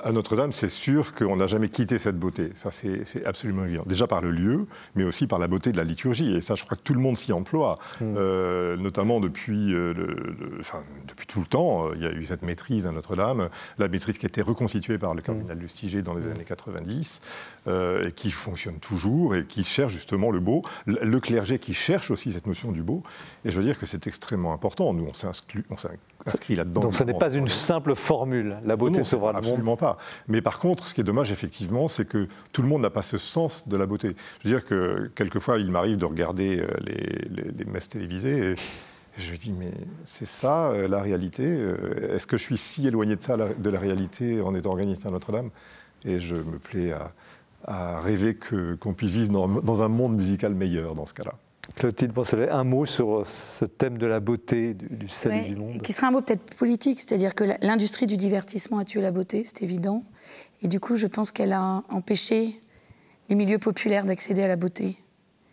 à Notre-Dame, c'est sûr qu'on n'a jamais quitté cette beauté. Ça, c'est absolument évident. Déjà par le lieu, mais aussi par la beauté de la liturgie. Et ça, je crois que tout le monde s'y emploie, mm. euh, notamment depuis, euh, enfin, depuis tout le temps. Il y a eu cette maîtrise à Notre-Dame, la maîtrise qui a été reconstituée par le cardinal mm. Lustiger dans les années 90, et qui fonctionne toujours et qui cherche justement le beau. Le, clergé qui cherche aussi cette notion du beau. Et je veux dire que c'est extrêmement important. Nous, on s'inscrit là-dedans. Donc ce n'est pas une simple formule. La beauté Absolument pas. Mais par contre, ce qui est dommage, effectivement, c'est que tout le monde n'a pas ce sens de la beauté. Je veux dire que quelquefois, il m'arrive de regarder euh, les, messes télévisées et je me dis, mais c'est ça euh, la réalité euh, Est-ce que je suis si éloigné de ça, de la réalité, en étant organiste à Notre-Dame? Et je me plais à, rêver qu'on puisse vivre dans un monde musical meilleur dans ce cas-là. Clotilde Poncelet, un mot sur ce thème de la beauté, du, salut du monde. Qui sera un mot peut-être politique, c'est-à-dire que l'industrie du divertissement a tué la beauté, c'est évident. Et du coup, je pense qu'elle a empêché les milieux populaires d'accéder à la beauté.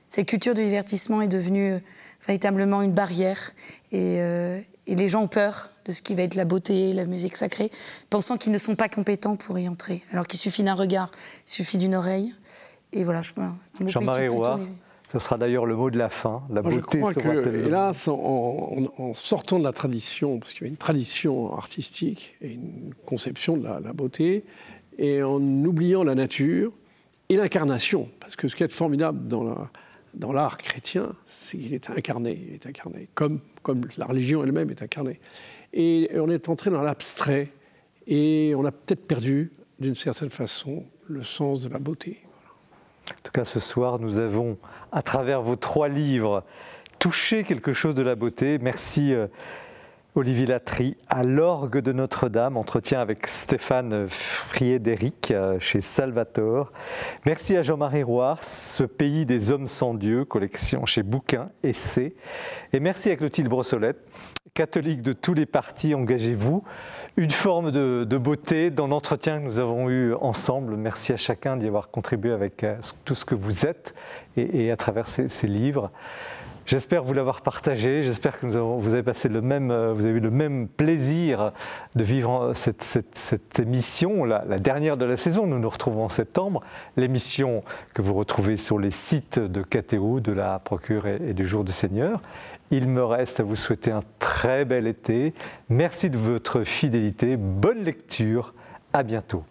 Cette culture du divertissement est devenue euh, véritablement une barrière. Et, euh, et, les gens ont peur de ce qui va être la beauté, la musique sacrée, pensant qu'ils ne sont pas compétents pour y entrer. Alors qu'il suffit d'un regard, il suffit d'une oreille. Et voilà, je, un mot Jean-Marie Roy. Ce sera d'ailleurs le mot de la fin. La beauté je crois que, hélas, en, sortant de la tradition, parce qu'il y a une tradition artistique et une conception de la, beauté, et en oubliant la nature et l'incarnation, parce que ce qui est formidable dans la, dans l'art chrétien, c'est qu'il est incarné, il est incarné, comme, comme la religion elle-même est incarnée. Et on est entré dans l'abstrait, et on a peut-être perdu, d'une certaine façon, le sens de la beauté. Cas ce soir, nous avons, à travers vos trois livres, touché quelque chose de la beauté. Merci. Euh, Olivier Latry à l'orgue de Notre-Dame, entretien avec Stéphane Friedéric euh, chez Salvator. Merci à Jean-Marie Roire, Ce pays des hommes sans Dieu, collection chez Bouquin, Essai. Et merci à Clotilde Brossolette, catholique de tous les partis, engagez-vous. Une forme de, beauté dans l'entretien que nous avons eu ensemble. Merci à chacun d'y avoir contribué avec euh, tout ce que vous êtes et, à travers ces livres. J'espère vous l'avoir partagé. J'espère que vous avez passé le même, euh, vous avez eu le même plaisir de vivre cette, émission, la, dernière de la saison. Nous nous retrouvons en septembre. L'émission que vous retrouvez sur les sites de KTO, de la Procure et du Jour du Seigneur. Il me reste à vous souhaiter un très bel été. Merci de votre fidélité. Bonne lecture. À bientôt.